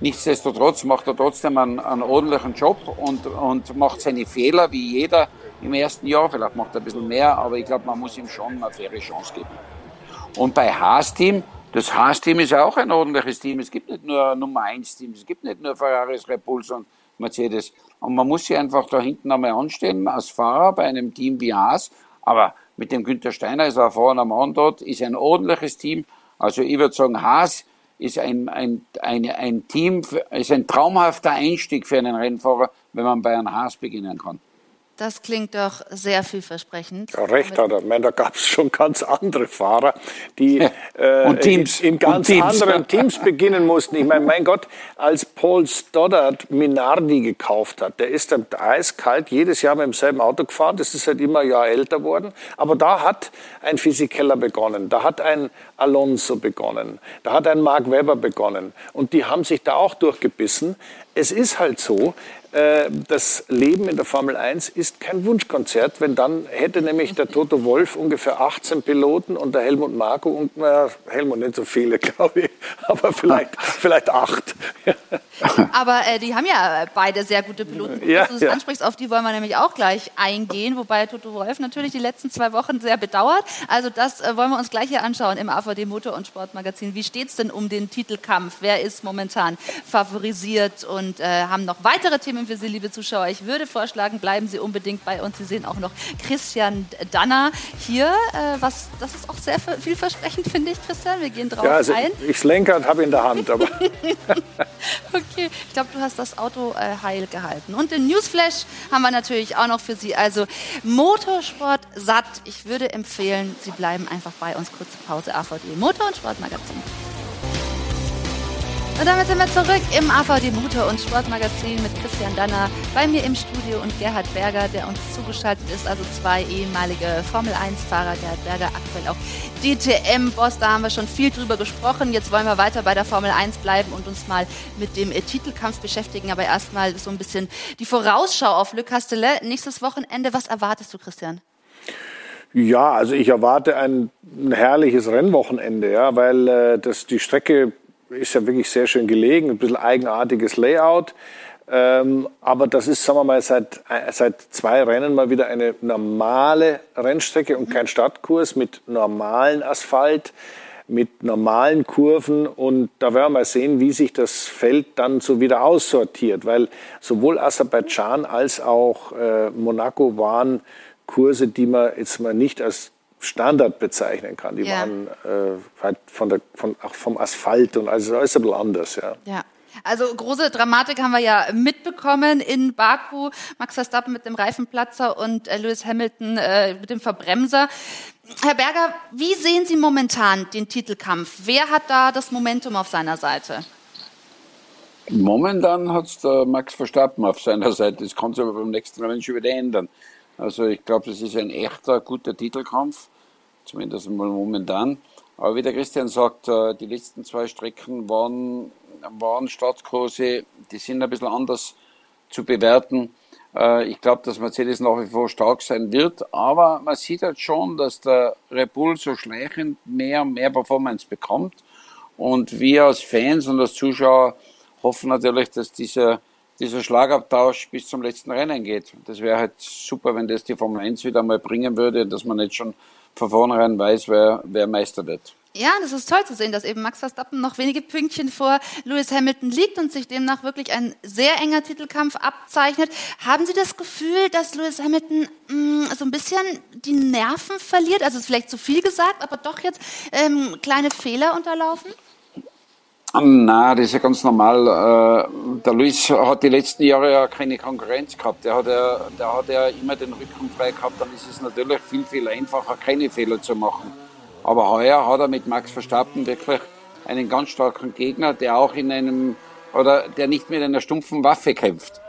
Nichtsdestotrotz macht er trotzdem einen, einen ordentlichen Job und, und macht seine Fehler wie jeder im ersten Jahr. Vielleicht macht er ein bisschen mehr, aber ich glaube, man muss ihm schon eine faire Chance geben. Und bei Haas-Team, das Haas-Team ist auch ein ordentliches Team. Es gibt nicht nur Nummer 1 Team, es gibt nicht nur Ferraris, Repulse und Mercedes. Und man muss sich einfach da hinten einmal anstellen als Fahrer bei einem Team wie Haas. Aber mit dem Günther Steiner ist er erfahrener Mann dort, ist ein ordentliches Team. Also ich würde sagen, Haas ist ein, ein, ein, ein Team, ist ein traumhafter Einstieg für einen Rennfahrer, wenn man bei einem Haas beginnen kann. Das klingt doch sehr vielversprechend. Ja, recht hat er. Ich meine, da gab es schon ganz andere Fahrer, die äh, Teams. in, in ganz Teams. anderen Teams beginnen mussten. Ich meine, mein Gott, als Paul Stoddard Minardi gekauft hat, der ist dann eiskalt jedes Jahr mit demselben Auto gefahren. Das ist halt immer ein Jahr älter worden. Aber da hat ein Physikeller begonnen, da hat ein Alonso begonnen, da hat ein Mark Webber begonnen. Und die haben sich da auch durchgebissen. Es ist halt so, das Leben in der Formel 1 ist kein Wunschkonzert, wenn dann hätte nämlich der Toto Wolf ungefähr 18 Piloten und der Helmut Marko und na, Helmut nicht so viele, glaube ich, aber vielleicht vielleicht acht. Aber äh, die haben ja beide sehr gute Piloten. Ja, du das ja. ansprichst, auf die wollen wir nämlich auch gleich eingehen, wobei Toto Wolf natürlich die letzten zwei Wochen sehr bedauert. Also das äh, wollen wir uns gleich hier anschauen im AVD Motor- und Sportmagazin. Wie steht es denn um den Titelkampf? Wer ist momentan favorisiert und äh, haben noch weitere Themen für Sie, liebe Zuschauer? Ich würde vorschlagen, bleiben Sie unbedingt bei uns. Sie sehen auch noch Christian Danner hier. Äh, was, das ist auch sehr vielversprechend, finde ich, Christian. Wir gehen drauf Ja, also ein. ich Lenkrad habe in der Hand, aber Okay, ich glaube, du hast das Auto äh, heil gehalten. Und den Newsflash haben wir natürlich auch noch für Sie. Also Motorsport satt. Ich würde empfehlen, Sie bleiben einfach bei uns. Kurze Pause, AVD Motor- und Sportmagazin. Und damit sind wir zurück im AVD Motor- und Sportmagazin mit Christian Danner bei mir im Studio und Gerhard Berger, der uns zugeschaltet ist. Also zwei ehemalige Formel-1-Fahrer. Gerhard Berger aktuell auch DTM-Boss. Da haben wir schon viel drüber gesprochen. Jetzt wollen wir weiter bei der Formel 1 bleiben und uns mal mit dem äh, Titelkampf beschäftigen. Aber erstmal so ein bisschen die Vorausschau auf Le Castellet. Nächstes Wochenende. Was erwartest du, Christian? Ja, also ich erwarte ein, ein herrliches Rennwochenende, ja, weil äh, das, die Strecke ist ja wirklich sehr schön gelegen, ein bisschen eigenartiges Layout. Ähm, aber das ist, sagen wir mal, seit, äh, seit zwei Rennen mal wieder eine normale Rennstrecke und kein Stadtkurs mit normalen Asphalt, mit normalen Kurven. Und da werden wir mal sehen, wie sich das Feld dann so wieder aussortiert. Weil sowohl Aserbaidschan als auch äh, Monaco waren Kurse, die man jetzt mal nicht als Standard bezeichnen kann. Die Ja. waren äh, halt von der, von, auch vom Asphalt und also alles ein bisschen anders. Ja. Ja. Also große Dramatik haben wir ja mitbekommen in Baku. Max Verstappen mit dem Reifenplatzer und äh, Lewis Hamilton äh, mit dem Verbremser. Herr Berger, wie sehen Sie momentan den Titelkampf? Wer hat da das Momentum auf seiner Seite? Momentan hat es der Max Verstappen auf seiner Seite. Das kann sich aber beim nächsten Rennen schon wieder ändern. Also ich glaube, das ist ein echter, guter Titelkampf. Zumindest mal momentan. Aber wie der Christian sagt, äh, die letzten zwei Strecken waren, waren Startkurse, die sind ein bisschen anders zu bewerten. Äh, Ich glaube, dass Mercedes nach wie vor stark sein wird, aber man sieht halt schon, dass der Red Bull so schleichend mehr und mehr Performance bekommt. Und wir als Fans und als Zuschauer hoffen natürlich, dass dieser, dieser Schlagabtausch bis zum letzten Rennen geht. Das wäre halt super, wenn das die Formel 1 wieder mal bringen würde, dass man nicht schon von vornherein weiß, wer, wer Meister wird. Ja, das ist toll zu sehen, dass eben Max Verstappen noch wenige Pünktchen vor Lewis Hamilton liegt und sich demnach wirklich ein sehr enger Titelkampf abzeichnet. Haben Sie das Gefühl, dass Lewis Hamilton mh, so ein bisschen die Nerven verliert? Also ist vielleicht zu viel gesagt, aber doch jetzt ähm, kleine Fehler unterlaufen? Na, das ist ja ganz normal. Äh, Der Luis hat die letzten Jahre ja keine Konkurrenz gehabt. Der hat ja, der hat ja immer den Rücken frei gehabt. Dann ist es natürlich viel, viel einfacher, keine Fehler zu machen. Aber heuer hat er mit Max Verstappen wirklich einen ganz starken Gegner, der auch in einem, oder der nicht mit einer stumpfen Waffe kämpft.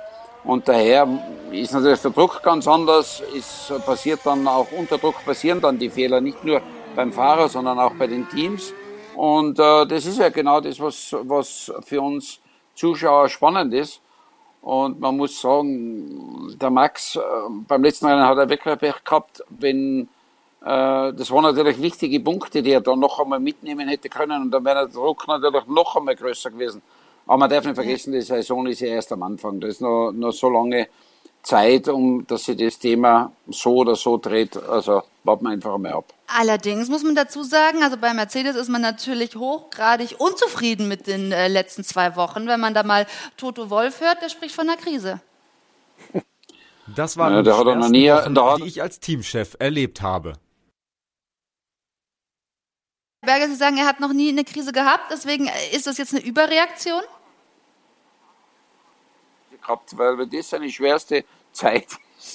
Und daher ist natürlich der Druck ganz anders. Es passiert dann auch unter Druck passieren dann die Fehler nicht nur beim Fahrer, sondern auch bei den Teams. Und äh, das ist ja genau das, was, was für uns Zuschauer spannend ist. Und man muss sagen, der Max, äh, beim letzten Rennen hat er wirklich Pech gehabt, wenn äh, das waren natürlich wichtige Punkte, die er da noch einmal mitnehmen hätte können. Und dann wäre der Druck natürlich noch einmal größer gewesen. Aber man darf nicht vergessen, die Saison ist ja erst am Anfang. Da ist noch, noch so lange Zeit, um dass sich das Thema so oder so dreht. Also warten wir einfach mal ab. Allerdings muss man dazu sagen, also bei Mercedes ist man natürlich hochgradig unzufrieden mit den äh, letzten zwei Wochen. Wenn man da mal Toto Wolf hört, der spricht von einer Krise. Das waren Ja, die noch nie- Wochen, die ich als Teamchef erlebt habe. Herr Berger, Sie sagen, er hat noch nie eine Krise gehabt, deswegen äh, ist das jetzt eine Überreaktion? gehabt, weil das seine schwerste Zeit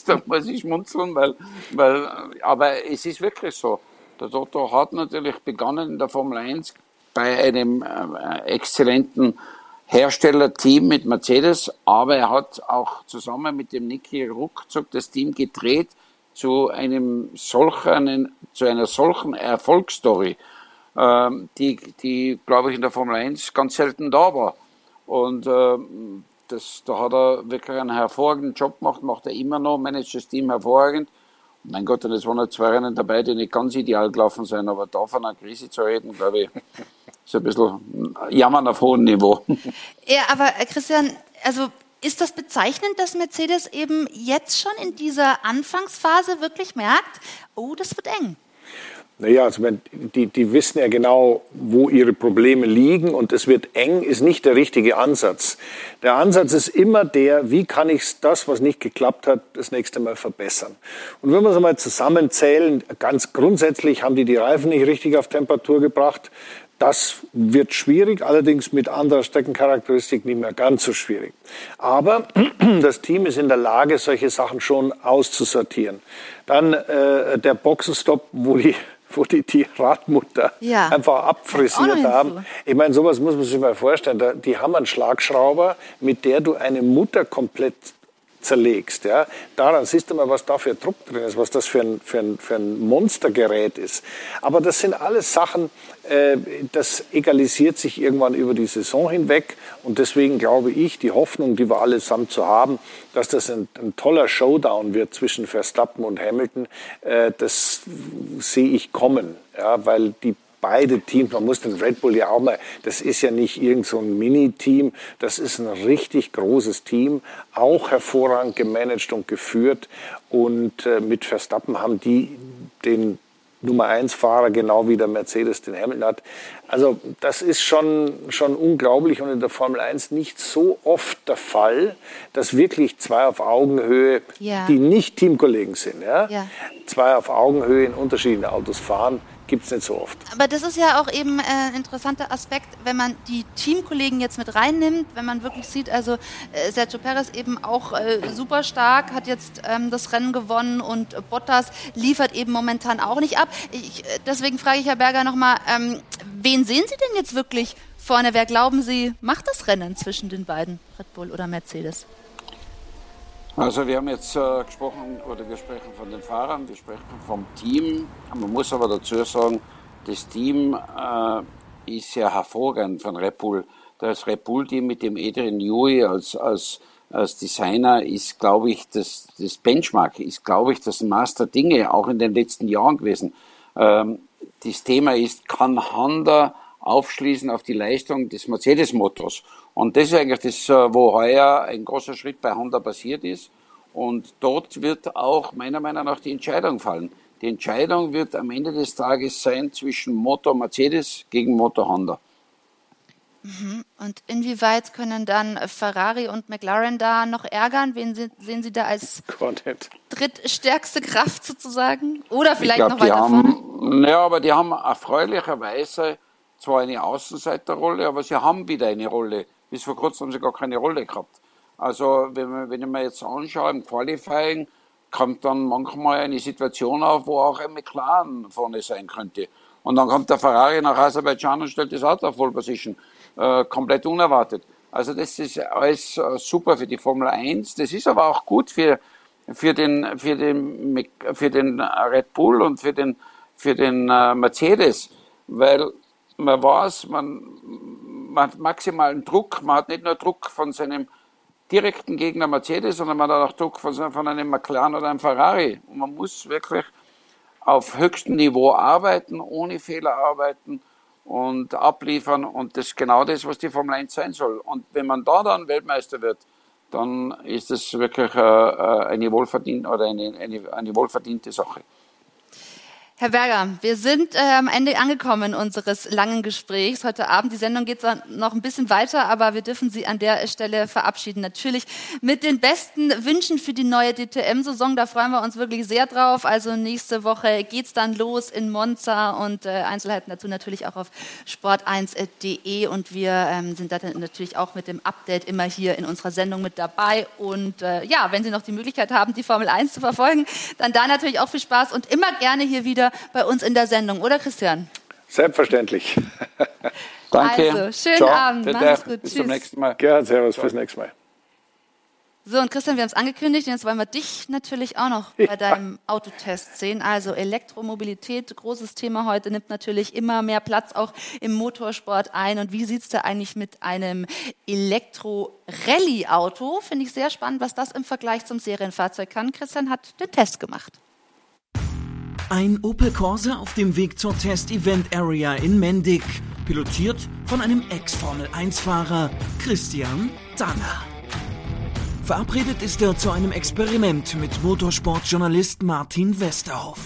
da muss ich schmunzeln, weil, weil, aber es ist wirklich so. Der Toto hat natürlich begonnen in der Formel 1 bei einem äh, exzellenten Herstellerteam mit Mercedes, aber er hat auch zusammen mit dem Niki ruckzuck das Team gedreht zu einem solchen, zu einer solchen Erfolgsstory, ähm, die, die, glaube ich, in der Formel 1 ganz selten da war. Und äh, das, da hat er wirklich einen hervorragenden Job gemacht, macht er immer noch, managt das Team hervorragend. Mein Gott, und es waren halt zwei Rennen dabei, die nicht ganz ideal gelaufen sind, aber da von einer Krise zu reden, glaube ich, ist ein bisschen jammern auf hohem Niveau. Ja, aber äh, Christian, also ist das bezeichnend, dass Mercedes eben jetzt schon in dieser Anfangsphase wirklich merkt, oh, das wird eng? Naja, also die, die wissen ja genau, wo ihre Probleme liegen und es wird eng, ist nicht der richtige Ansatz. Der Ansatz ist immer der, wie kann ich das, was nicht geklappt hat, das nächste Mal verbessern. Und wenn wir es einmal zusammenzählen, ganz grundsätzlich haben die die Reifen nicht richtig auf Temperatur gebracht. Das wird schwierig, allerdings mit anderer Streckencharakteristik nicht mehr ganz so schwierig. Aber das Team ist in der Lage, solche Sachen schon auszusortieren. Dann äh, der Boxenstopp, wo die wo die die Radmutter ja. einfach abfrisiert haben. Ich meine, sowas muss man sich mal vorstellen. Die haben einen Schlagschrauber, mit der du eine Mutter komplett zerlegst. Ja? Daran siehst du mal, was da für Druck drin ist, was das für ein, für ein, für ein Monstergerät ist. Aber das sind alles Sachen, äh, das egalisiert sich irgendwann über die Saison hinweg. Und deswegen glaube ich, die Hoffnung, die wir allesamt zu haben, dass das ein, ein toller Showdown wird zwischen Verstappen und Hamilton, äh, das sehe ich kommen. Ja, weil die beide Teams, man muss den Red Bull ja auch mal, das ist ja nicht irgend so ein Mini-Team, das ist ein richtig großes Team, auch hervorragend gemanagt und geführt. Und äh, mit Verstappen haben die den Nummer 1 Fahrer, genau wie der Mercedes den Hamilton hat. Also das ist schon, schon unglaublich und in der Formel 1 nicht so oft der Fall, dass wirklich zwei auf Augenhöhe, ja. die nicht Teamkollegen sind, ja, ja. zwei auf Augenhöhe in unterschiedlichen Autos fahren gibt es nicht so oft. Aber das ist ja auch eben äh, ein interessanter Aspekt, wenn man die Teamkollegen jetzt mit reinnimmt, wenn man wirklich sieht, also äh, Sergio Perez eben auch äh, super stark, hat jetzt ähm, das Rennen gewonnen und Bottas liefert eben momentan auch nicht ab. Ich, deswegen frage ich Herr Berger nochmal, ähm, wen sehen Sie denn jetzt wirklich vorne? Wer glauben Sie macht das Rennen zwischen den beiden, Red Bull oder Mercedes? Also wir haben jetzt äh, gesprochen, oder wir sprechen von den Fahrern, wir sprechen vom Team. Man muss aber dazu sagen, das Team äh, ist ja hervorragend von Red Bull. Das Red Bull-Team mit dem Adrian Newey als, als, als Designer ist, glaube ich, das, das Benchmark, ist, glaube ich, das Master Dinge, auch in den letzten Jahren gewesen. Ähm, das Thema ist, kann Honda aufschließen auf die Leistung des Mercedes-Motors. Und das ist eigentlich das, äh, wo heuer ein großer Schritt bei Honda passiert ist. Und dort wird auch meiner Meinung nach die Entscheidung fallen. Die Entscheidung wird am Ende des Tages sein zwischen Motor Mercedes gegen Motor Honda. Mhm. Und inwieweit können dann Ferrari und McLaren da noch ärgern? Wen sehen Sie da als drittstärkste Kraft sozusagen? Oder vielleicht glaub, noch weiter vorne? Ja, aber die haben erfreulicherweise zwar eine Außenseiterrolle, aber sie haben wieder eine Rolle. Bis vor kurzem haben sie gar keine Rolle gehabt. Also wenn, wenn ich mir jetzt anschaue, im Qualifying kommt dann manchmal eine Situation auf, wo auch ein McLaren vorne sein könnte. Und dann kommt der Ferrari nach Aserbaidschan und stellt das Auto auf Pole Position. Äh, komplett unerwartet. Also das ist alles äh, super für die Formel 1. Das ist aber auch gut für, für, den, für, den, für den Red Bull und für den, für den äh, Mercedes, weil man weiß, man, man hat maximalen Druck. Man hat nicht nur Druck von seinem direkten Gegner Mercedes, sondern man hat auch Druck von, von einem McLaren oder einem Ferrari. Und man muss wirklich auf höchstem Niveau arbeiten, ohne Fehler arbeiten und abliefern. Und das ist genau das, was die Formel 1 sein soll. Und wenn man da dann Weltmeister wird, dann ist das wirklich äh, äh, eine, wohlverdiente, oder eine, eine, eine wohlverdiente Sache. Herr Berger, wir sind äh, am Ende angekommen unseres langen Gesprächs heute Abend. Die Sendung geht noch ein bisschen weiter, aber wir dürfen Sie an der Stelle verabschieden. Natürlich mit den besten Wünschen für die neue DTM-Saison. Da freuen wir uns wirklich sehr drauf. Also nächste Woche geht's dann los in Monza und äh, Einzelheiten dazu natürlich auch auf sport1.de. Und wir ähm, sind da natürlich auch mit dem Update immer hier in unserer Sendung mit dabei. Und äh, ja, wenn Sie noch die Möglichkeit haben, die Formel 1 zu verfolgen, dann da natürlich auch viel Spaß und immer gerne hier wieder bei uns in der Sendung, oder Christian? Selbstverständlich. Danke. Also, schönen Ciao. Abend. Mach's gut. Bis Tschüss. zum nächsten Mal. Gerne, servus, Ciao. bis nächstes Mal. So, und Christian, wir haben es angekündigt, und jetzt wollen wir dich natürlich auch noch bei deinem Autotest sehen. Also Elektromobilität, großes Thema heute, nimmt natürlich immer mehr Platz auch im Motorsport ein. Und wie sieht es da eigentlich mit einem Elektro-Rallye-Auto? Finde ich sehr spannend, was das im Vergleich zum Serienfahrzeug kann. Christian hat den Test gemacht. Ein Opel Corsa auf dem Weg zur Test-Event-Area in Mendig, pilotiert von einem Ex-Formel-1-Fahrer Christian Danner. Verabredet ist er zu einem Experiment mit Motorsportjournalist Martin Westerhoff.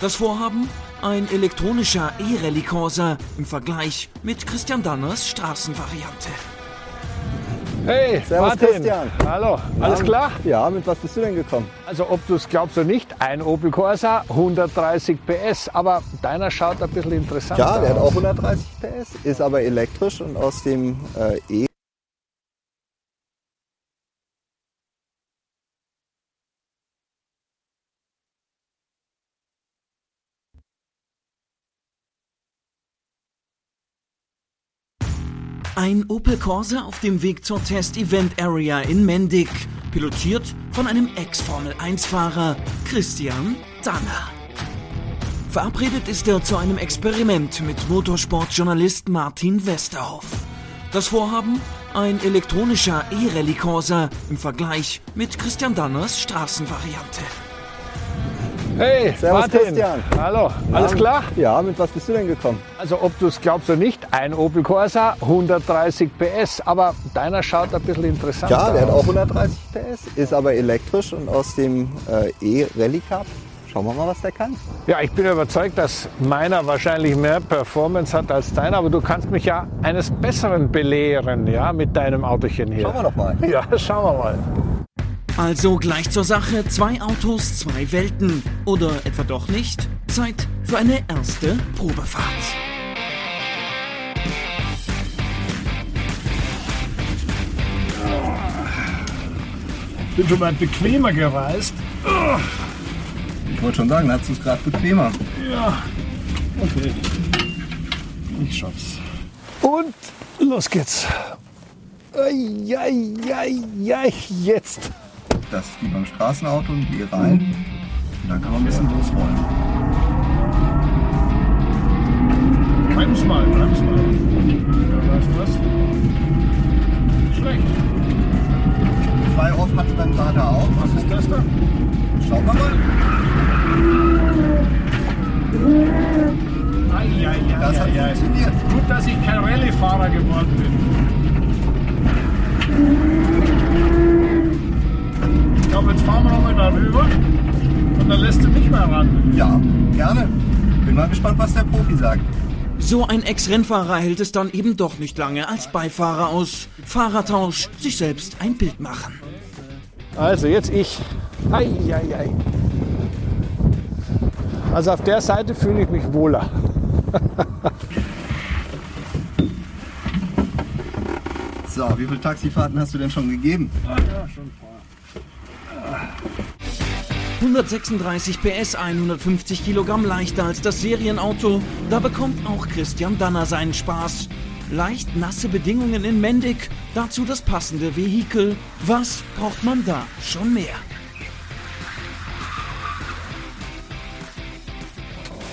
Das Vorhaben? Ein elektronischer E-Rallye Corsa im Vergleich mit Christian Danners Straßenvariante. Hey, Servus Martin. Christian. Hallo, alles klar? Ja, mit was bist du denn gekommen? Also ob du es glaubst oder nicht, ein Opel Corsa, 130 PS, aber deiner schaut ein bisschen interessant aus. Ja, der hat auch 130 PS, ist aber elektrisch und aus dem äh, E Ein Opel Corsa auf dem Weg zur Test-Event-Area in Mendig, pilotiert von einem Ex-Formel-1-Fahrer Christian Danner. Verabredet ist er zu einem Experiment mit Motorsportjournalist Martin Westerhoff. Das Vorhaben? Ein elektronischer E-Rallye Corsa im Vergleich mit Christian Danners Straßenvariante. Hey, Servus Martin. Christian. Hallo, alles klar? Ja, mit was bist du denn gekommen? Also ob du es glaubst oder nicht, ein Opel Corsa, 130 PS, aber deiner schaut ein bisschen interessant Ja, der hat aus. auch 130 PS, ist aber elektrisch und aus dem äh, E-Rallye Cup. Schauen wir mal, was der kann. Ja, ich bin überzeugt, dass meiner wahrscheinlich mehr Performance hat als deiner, aber du kannst mich ja eines Besseren belehren, ja, mit deinem Autochen hier. Schauen wir doch mal. Ja, schauen wir mal. Also gleich zur Sache, zwei Autos, zwei Welten. Oder etwa doch nicht? Zeit für eine erste Probefahrt. Bin schon mal bequemer gereist. Ich wollte schon sagen, hast du es gerade bequemer. Ja, okay. Ich schaff's. Und los geht's. Eieieiei, jetzt. Das ist wie beim Straßenauto und geh rein. Und dann kann man ein bisschen losrollen. Brems mal, brems mal. Ja, weißt du was? Schlecht. Freihof hat dann gerade auch. Was ist das da? Schauen wir mal. Eieieiei. Das hat funktioniert. Gut, dass ich kein Rallye-Fahrer geworden bin. Ich glaube, jetzt fahren wir nochmal darüber und dann lässt du mich mal ran. Ja, gerne. Bin mal gespannt, was der Profi sagt. So ein Ex-Rennfahrer hält es dann eben doch nicht lange als Beifahrer aus. Fahrertausch, sich selbst ein Bild machen. Also jetzt ich. Eieiei. Also auf der Seite fühle ich mich wohler. So, wie viele Taxifahrten hast du denn schon gegeben? Ja, schon ein paar. 136 PS, 150 Kilogramm leichter als das Serienauto. Da bekommt auch Christian Danner seinen Spaß. Leicht nasse Bedingungen in Mendig, dazu das passende Vehikel. Was braucht man da schon mehr?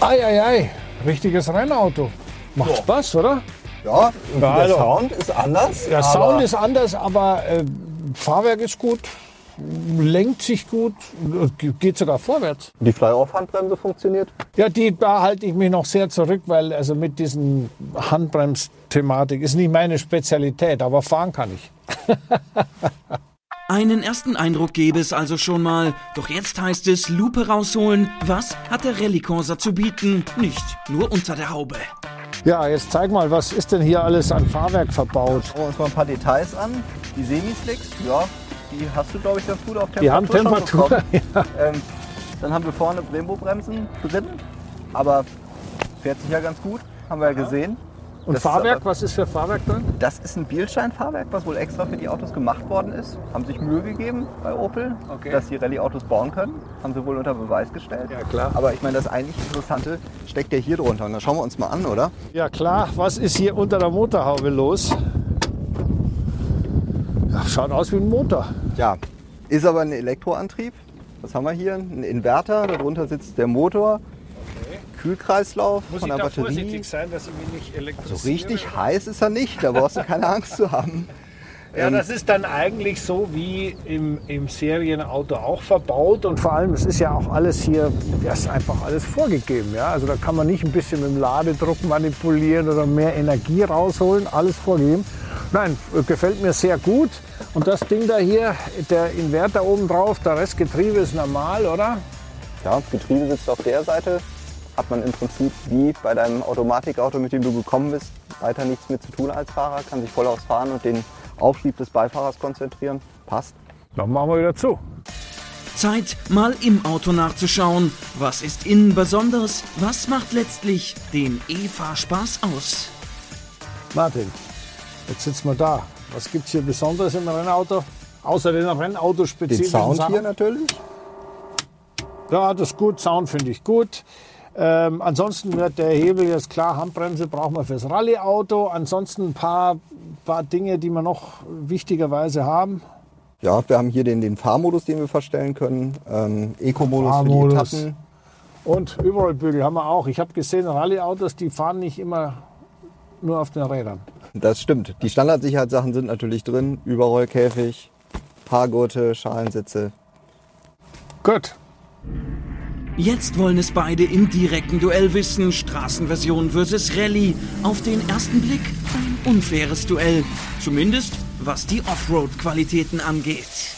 Eieiei, richtiges Rennauto. Macht Spaß, oder? Ja, und der also- Sound ist anders. Der aber Sound ist anders, aber äh, Fahrwerk ist gut, lenkt sich gut, äh, geht sogar vorwärts. Die Fly-Off-Handbremse funktioniert. Ja, die, da halte ich mich noch sehr zurück, weil also mit diesen Handbremsthematik ist nicht meine Spezialität, aber fahren kann ich. Einen ersten Eindruck gäbe es also schon mal. Doch jetzt heißt es Lupe rausholen. Was hat der Rallye Corsa zu bieten? Nicht nur unter der Haube. Ja, jetzt zeig mal, was ist denn hier alles an Fahrwerk verbaut? Schauen wir uns mal ein paar Details an. Die Semislicks, ja, die hast du, glaube ich, ganz gut auf Temperatur. Die haben Temperatur, bekommen. ja. Ähm, dann haben wir vorne Brembo-Bremsen drin, aber fährt sich ja ganz gut, haben wir ja gesehen. Und Das ist Fahrwerk, aber- was ist für Fahrwerk drin? Das ist ein Bielstein-Fahrwerk, was wohl extra für die Autos gemacht worden ist. Haben sich Mühe gegeben bei Opel, Okay. dass sie Rallye-Autos bauen können. Haben sie wohl unter Beweis gestellt. Ja, klar. Aber ich meine, das eigentlich Interessante steckt ja hier drunter. Und das schauen wir uns mal an, oder? Ja klar, was ist hier unter der Motorhaube los? Schaut aus wie ein Motor. Ja, ist aber ein Elektroantrieb. Was haben wir hier? Ein Inverter, darunter sitzt der Motor. Kühlkreislauf Muss von der Batterie. vorsichtig sein, dass ich mich nicht elektrisiere? So richtig heiß ist er nicht, da brauchst du keine Angst zu haben. Ja, Ähm, das ist dann eigentlich so wie im, im Serienauto auch verbaut und vor allem, es ist ja auch alles hier, das ist einfach alles vorgegeben. Ja? Also da kann man nicht ein bisschen mit dem Ladedruck manipulieren oder mehr Energie rausholen, alles vorgegeben. Nein, äh, gefällt mir sehr gut. Und das Ding da hier, der Inverter oben drauf, der Restgetriebe ist normal, oder? Ja, das Getriebe sitzt auf der Seite. Hat man im Prinzip wie bei deinem Automatikauto, mit dem du gekommen bist, weiter nichts mit zu tun als Fahrer. Kann sich voll aufs Fahren und den Auftrieb des Beifahrers konzentrieren. Passt. Dann machen wir wieder zu. Zeit, mal im Auto nachzuschauen. Was ist innen besonders? Was macht letztlich den E-Fahrspaß aus? Martin, jetzt sitzen wir da. Was gibt es hier Besonderes im Rennauto? Außer den Den Rennautospezifischen Sound Sachen? hier natürlich. Ja, das ist gut. Sound finde ich gut. Ähm, ansonsten wird der Hebel jetzt klar, Handbremse brauchen wir fürs Rallye-Auto. Ansonsten ein paar, paar Dinge, die wir noch wichtigerweise haben. Ja, wir haben hier den, den Fahrmodus, den wir verstellen können. Ähm, Eco-Modus für die. Etappen. Und Überrollbügel haben wir auch. Ich habe gesehen, Rallye-Autos, die fahren nicht immer nur auf den Rädern. Das stimmt. Die Standardsicherheitssachen sind natürlich drin. Überrollkäfig, Haargurte, Schalensitze. Gut. Jetzt wollen es beide im direkten Duell wissen. Straßenversion versus Rallye. Auf den ersten Blick ein unfaires Duell. Zumindest was die Offroad-Qualitäten angeht.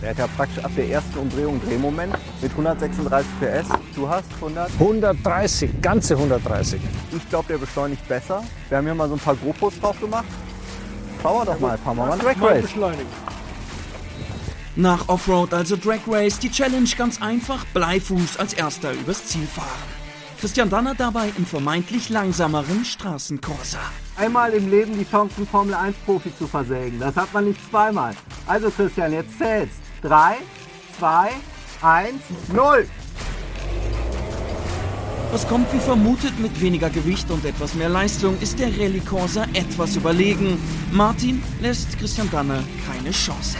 Der hat ja praktisch ab der ersten Umdrehung Drehmoment mit 136 PS. Du hast 100. 130, ganze 130. Ich glaube, der beschleunigt besser. Wir haben hier mal so ein paar GoPros drauf gemacht. Schauen wir doch mal, fahren wir mal Drag Race. Nach Offroad also Drag Race, die Challenge ganz einfach, Bleifuß als erster übers Ziel fahren. Christian Danner dabei im vermeintlich langsameren Straßencorsa. Einmal im Leben die Chance, einen Formel 1 Profi zu versägen. Das hat man nicht zweimal. Also Christian, jetzt zählt's. 3, 2, 1, 0. Was kommt wie vermutet mit weniger Gewicht und etwas mehr Leistung, ist der Rallye Corsa etwas überlegen. Martin lässt Christian Danner keine Chance.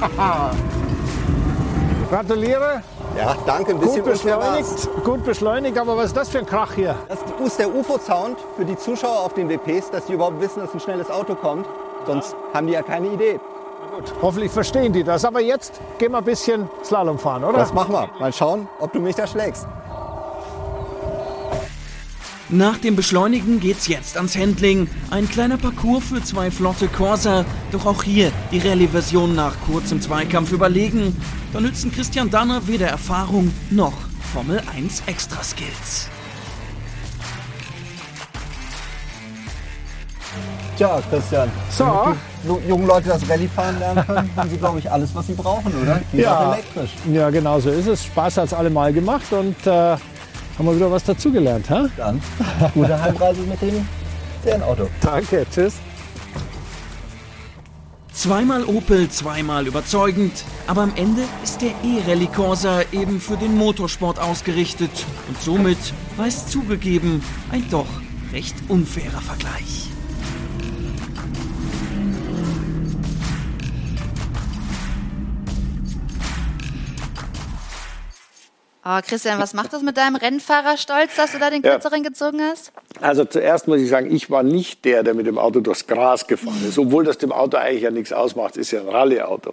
Gratuliere. Ja, danke. Ein bisschen Gut beschleunigt, gut beschleunigt, aber was ist das für ein Krach hier? Das ist der UFO-Sound für die Zuschauer auf den WPs, dass die überhaupt wissen, dass ein schnelles Auto kommt. Sonst haben die ja keine Idee. Hoffentlich verstehen die das. Aber jetzt gehen wir ein bisschen Slalom fahren, oder? Das machen wir. Mal schauen, ob du mich da schlägst. Nach dem Beschleunigen geht's jetzt ans Handling. Ein kleiner Parcours für zwei flotte Corsa. Doch auch hier die Rallye-Version nach kurzem Zweikampf überlegen. Da nützen Christian Danner weder Erfahrung noch Formel 1 Extra-Skills. Tja, Christian. So. Die jungen Leute das Rallye fahren lernen können, haben sie, glaube ich, alles, was sie brauchen, oder? Auch Ja, elektrisch. ja, genau so ist es. Spaß hat es allemal gemacht und äh, haben wir wieder was dazugelernt. Hä? Dann gute Heimreise mit dem Serienauto. Danke, tschüss. Zweimal Opel, zweimal überzeugend. Aber am Ende ist der E-Rallye Corsa eben für den Motorsport ausgerichtet. Und somit war es zugegeben ein doch recht unfairer Vergleich. Oh, Christian, was macht das mit deinem Rennfahrerstolz, dass du da den kürzeren ja. gezogen hast? Also zuerst muss ich sagen, ich war nicht der, der mit dem Auto durchs Gras gefahren ist, obwohl das dem Auto eigentlich ja nichts ausmacht, ist ja ein Rallye-Auto.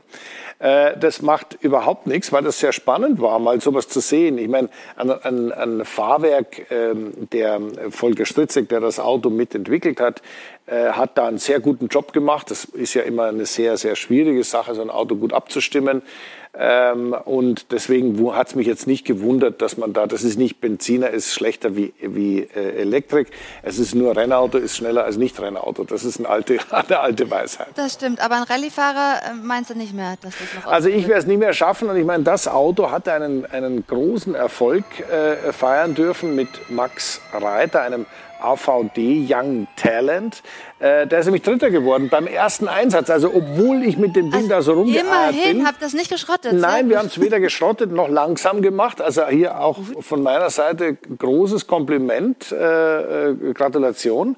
Äh, das macht überhaupt nichts, weil das sehr spannend war, mal sowas zu sehen. Ich meine, ein, ein, ein Fahrwerk, ähm, der Volker Stritzek, der das Auto mitentwickelt hat, äh, hat da einen sehr guten Job gemacht. Das ist ja immer eine sehr, sehr schwierige Sache, so ein Auto gut abzustimmen. Ähm, und deswegen hat es mich jetzt nicht gewundert, dass man da, das ist nicht Benziner, ist schlechter wie, wie äh, Elektrik. Es ist nur Rennauto, ist schneller als Nicht-Rennauto. Das ist eine alte, eine alte Weisheit. Das stimmt, aber ein Rallyefahrer äh, meinst du nicht mehr, dass das noch Also ich werde es nicht mehr schaffen und ich meine, das Auto hat einen, einen großen Erfolg äh, feiern dürfen mit Max Reiter, einem AVD Young Talent. Äh, der ist nämlich Dritter geworden beim ersten Einsatz. Also obwohl ich mit dem Ding also da so rumgeeiert bin. Immerhin, habt das nicht geschrottet? Nein, wir haben es weder geschrottet noch langsam gemacht. Also hier auch von meiner Seite großes Kompliment, äh, äh Gratulation.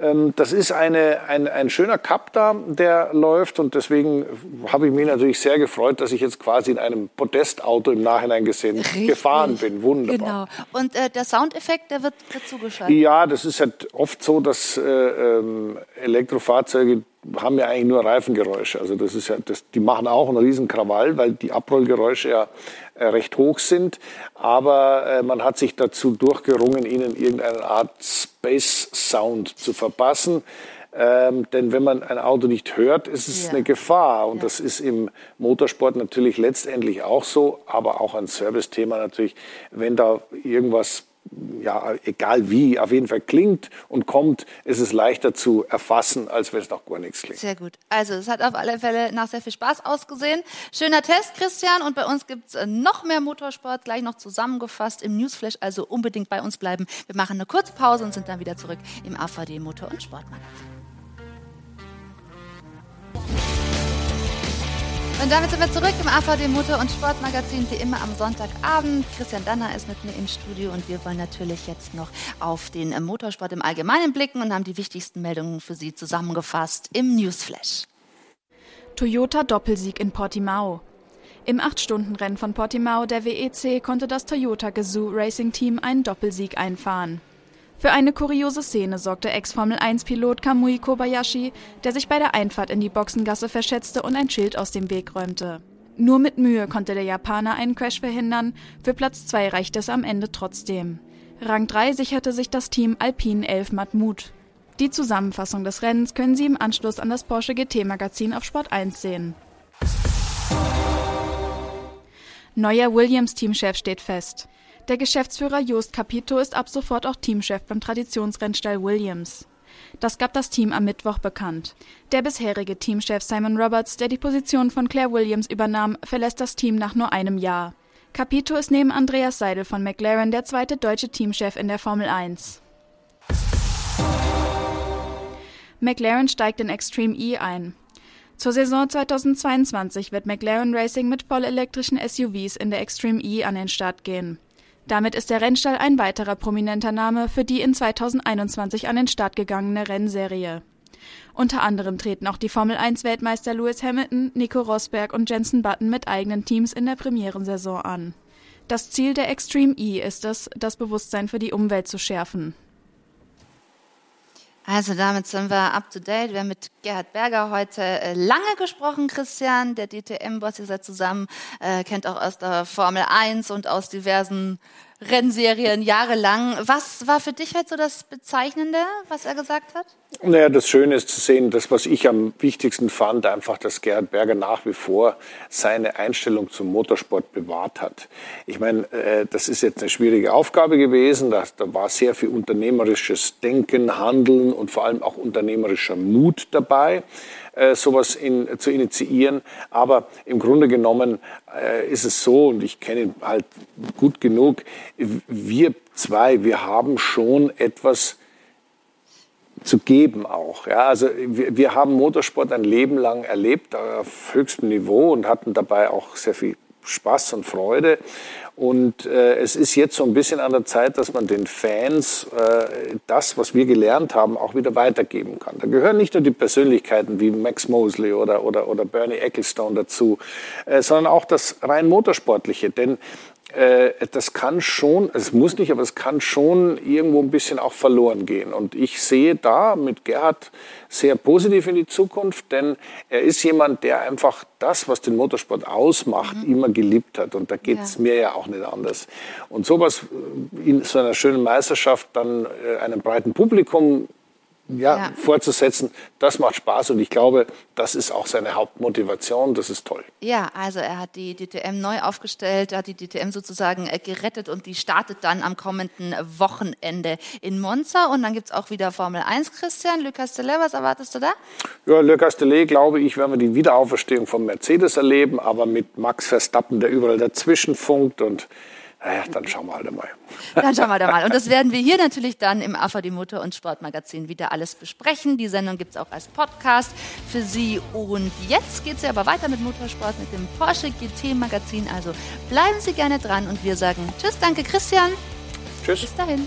Ähm, das ist eine, ein, ein schöner Cup da, der läuft und deswegen habe ich mich natürlich sehr gefreut, dass ich jetzt quasi in einem Podestauto im Nachhinein gesehen Richtig. gefahren bin. Wunderbar. Genau. Und äh, der Soundeffekt, der wird dazu geschaltet? Ja, das ist halt oft so, dass äh, ähm, Elektrofahrzeuge haben ja eigentlich nur Reifengeräusche. Also das ist ja, das, die machen auch einen riesen Krawall, weil die Abrollgeräusche ja recht hoch sind. Aber äh, man hat sich dazu durchgerungen, ihnen irgendeine Art Space Sound zu verpassen. Ähm, denn wenn man ein Auto nicht hört, ist es ja. eine Gefahr. Und ja. das ist im Motorsport natürlich letztendlich auch so, aber auch ein Service-Thema natürlich. Wenn da irgendwas ja, egal wie, auf jeden Fall klingt und kommt, ist es leichter zu erfassen, als wenn es noch gar nichts klingt. Sehr gut. Also, es hat auf alle Fälle nach sehr viel Spaß ausgesehen. Schöner Test, Christian. Und bei uns gibt es äh, noch mehr Motorsport, gleich noch zusammengefasst im Newsflash. Also unbedingt bei uns bleiben. Wir machen eine kurze Pause und sind dann wieder zurück im AVD Motor- und Sportmagazin. Und damit sind wir zurück im AVD Motor- und Sportmagazin, wie immer am Sonntagabend. Christian Danner ist mit mir im Studio und wir wollen natürlich jetzt noch auf den Motorsport im Allgemeinen blicken und haben die wichtigsten Meldungen für Sie zusammengefasst im Newsflash. Toyota Doppelsieg in Portimao. Im 8-Stunden-Rennen von Portimao der WEC konnte das Toyota Gazoo Racing Team einen Doppelsieg einfahren. Für eine kuriose Szene sorgte Ex-Formel-1-Pilot Kamui Kobayashi, der sich bei der Einfahrt in die Boxengasse verschätzte und ein Schild aus dem Weg räumte. Nur mit Mühe konnte der Japaner einen Crash verhindern, für Platz 2 reichte es am Ende trotzdem. Rang 3 sicherte sich das Team Alpine 11 Matmut. Die Zusammenfassung des Rennens können Sie im Anschluss an das Porsche GT-Magazin auf Sport 1 sehen. Neuer Williams-Teamchef steht fest. Der Geschäftsführer Jost Capito ist ab sofort auch Teamchef beim Traditionsrennstall Williams. Das gab das Team am Mittwoch bekannt. Der bisherige Teamchef Simon Roberts, der die Position von Claire Williams übernahm, verlässt das Team nach nur einem Jahr. Capito ist neben Andreas Seidel von McLaren der zweite deutsche Teamchef in der Formel 1. McLaren steigt in Extreme E ein. Zur Saison 2022 wird McLaren Racing mit vollelektrischen SUVs in der Extreme E an den Start gehen. Damit ist der Rennstall ein weiterer prominenter Name für die in 2021 an den Start gegangene Rennserie. Unter anderem treten auch die Formel-1-Weltmeister Lewis Hamilton, Nico Rosberg und Jensen Button mit eigenen Teams in der Premierensaison an. Das Ziel der Extreme E ist es, das Bewusstsein für die Umwelt zu schärfen. Also damit sind wir up to date. Wir haben mit Gerhard Berger heute äh, lange gesprochen, Christian, der DTM-Boss, ihr seid zusammen, äh, kennt auch aus der Formel 1 und aus diversen Rennserien jahrelang. Was war für dich halt so das Bezeichnende, was er gesagt hat? Naja, das Schöne ist zu sehen, das, was ich am wichtigsten fand, einfach, dass Gerhard Berger nach wie vor seine Einstellung zum Motorsport bewahrt hat. Ich meine, äh, das ist jetzt eine schwierige Aufgabe gewesen. Da, war sehr viel unternehmerisches Denken, Handeln und vor allem auch unternehmerischer Mut dabei sowas in, zu initiieren. Aber im Grunde genommen äh, ist es so, und ich kenne ihn halt gut genug, wir zwei, wir haben schon etwas zu geben auch. Ja, also wir, wir haben Motorsport ein Leben lang erlebt auf höchstem Niveau und hatten dabei auch sehr viel Spaß und Freude. Und äh, es ist jetzt so ein bisschen an der Zeit, dass man den Fans äh, das, was wir gelernt haben, auch wieder weitergeben kann. Da gehören nicht nur die Persönlichkeiten wie Max Mosley oder, oder, oder Bernie Ecclestone dazu, äh, sondern auch das rein Motorsportliche. Denn das kann schon, es muss nicht, aber es kann schon irgendwo ein bisschen auch verloren gehen. Und ich sehe da mit Gerhard sehr positiv in die Zukunft, denn er ist jemand, der einfach das, was den Motorsport ausmacht, mhm. immer geliebt hat. Und da geht es ja. mir ja auch nicht anders. Und sowas äh, in so einer schönen Meisterschaft dann äh, einem breiten Publikum ja, ja, fortzusetzen, das macht Spaß und ich glaube, das ist auch seine Hauptmotivation, das ist toll. Ja, also er hat die DTM neu aufgestellt, hat die DTM sozusagen äh, gerettet und die startet dann am kommenden Wochenende in Monza und dann gibt es auch wieder Formel 1. Christian, Le Castellet, was erwartest du da? Ja, Le Castellet, glaube ich, werden wir die Wiederauferstehung von Mercedes erleben, aber mit Max Verstappen, der überall dazwischen funkt und naja, dann schauen wir halt einmal. Dann schauen wir da mal. Und das werden wir hier natürlich dann im AVD Motor- und Sportmagazin wieder alles besprechen. Die Sendung gibt es auch als Podcast für Sie. Und jetzt geht es ja aber weiter mit Motorsport, mit dem Porsche GT-Magazin. Also bleiben Sie gerne dran und wir sagen Tschüss, danke Christian. Tschüss. Bis dahin.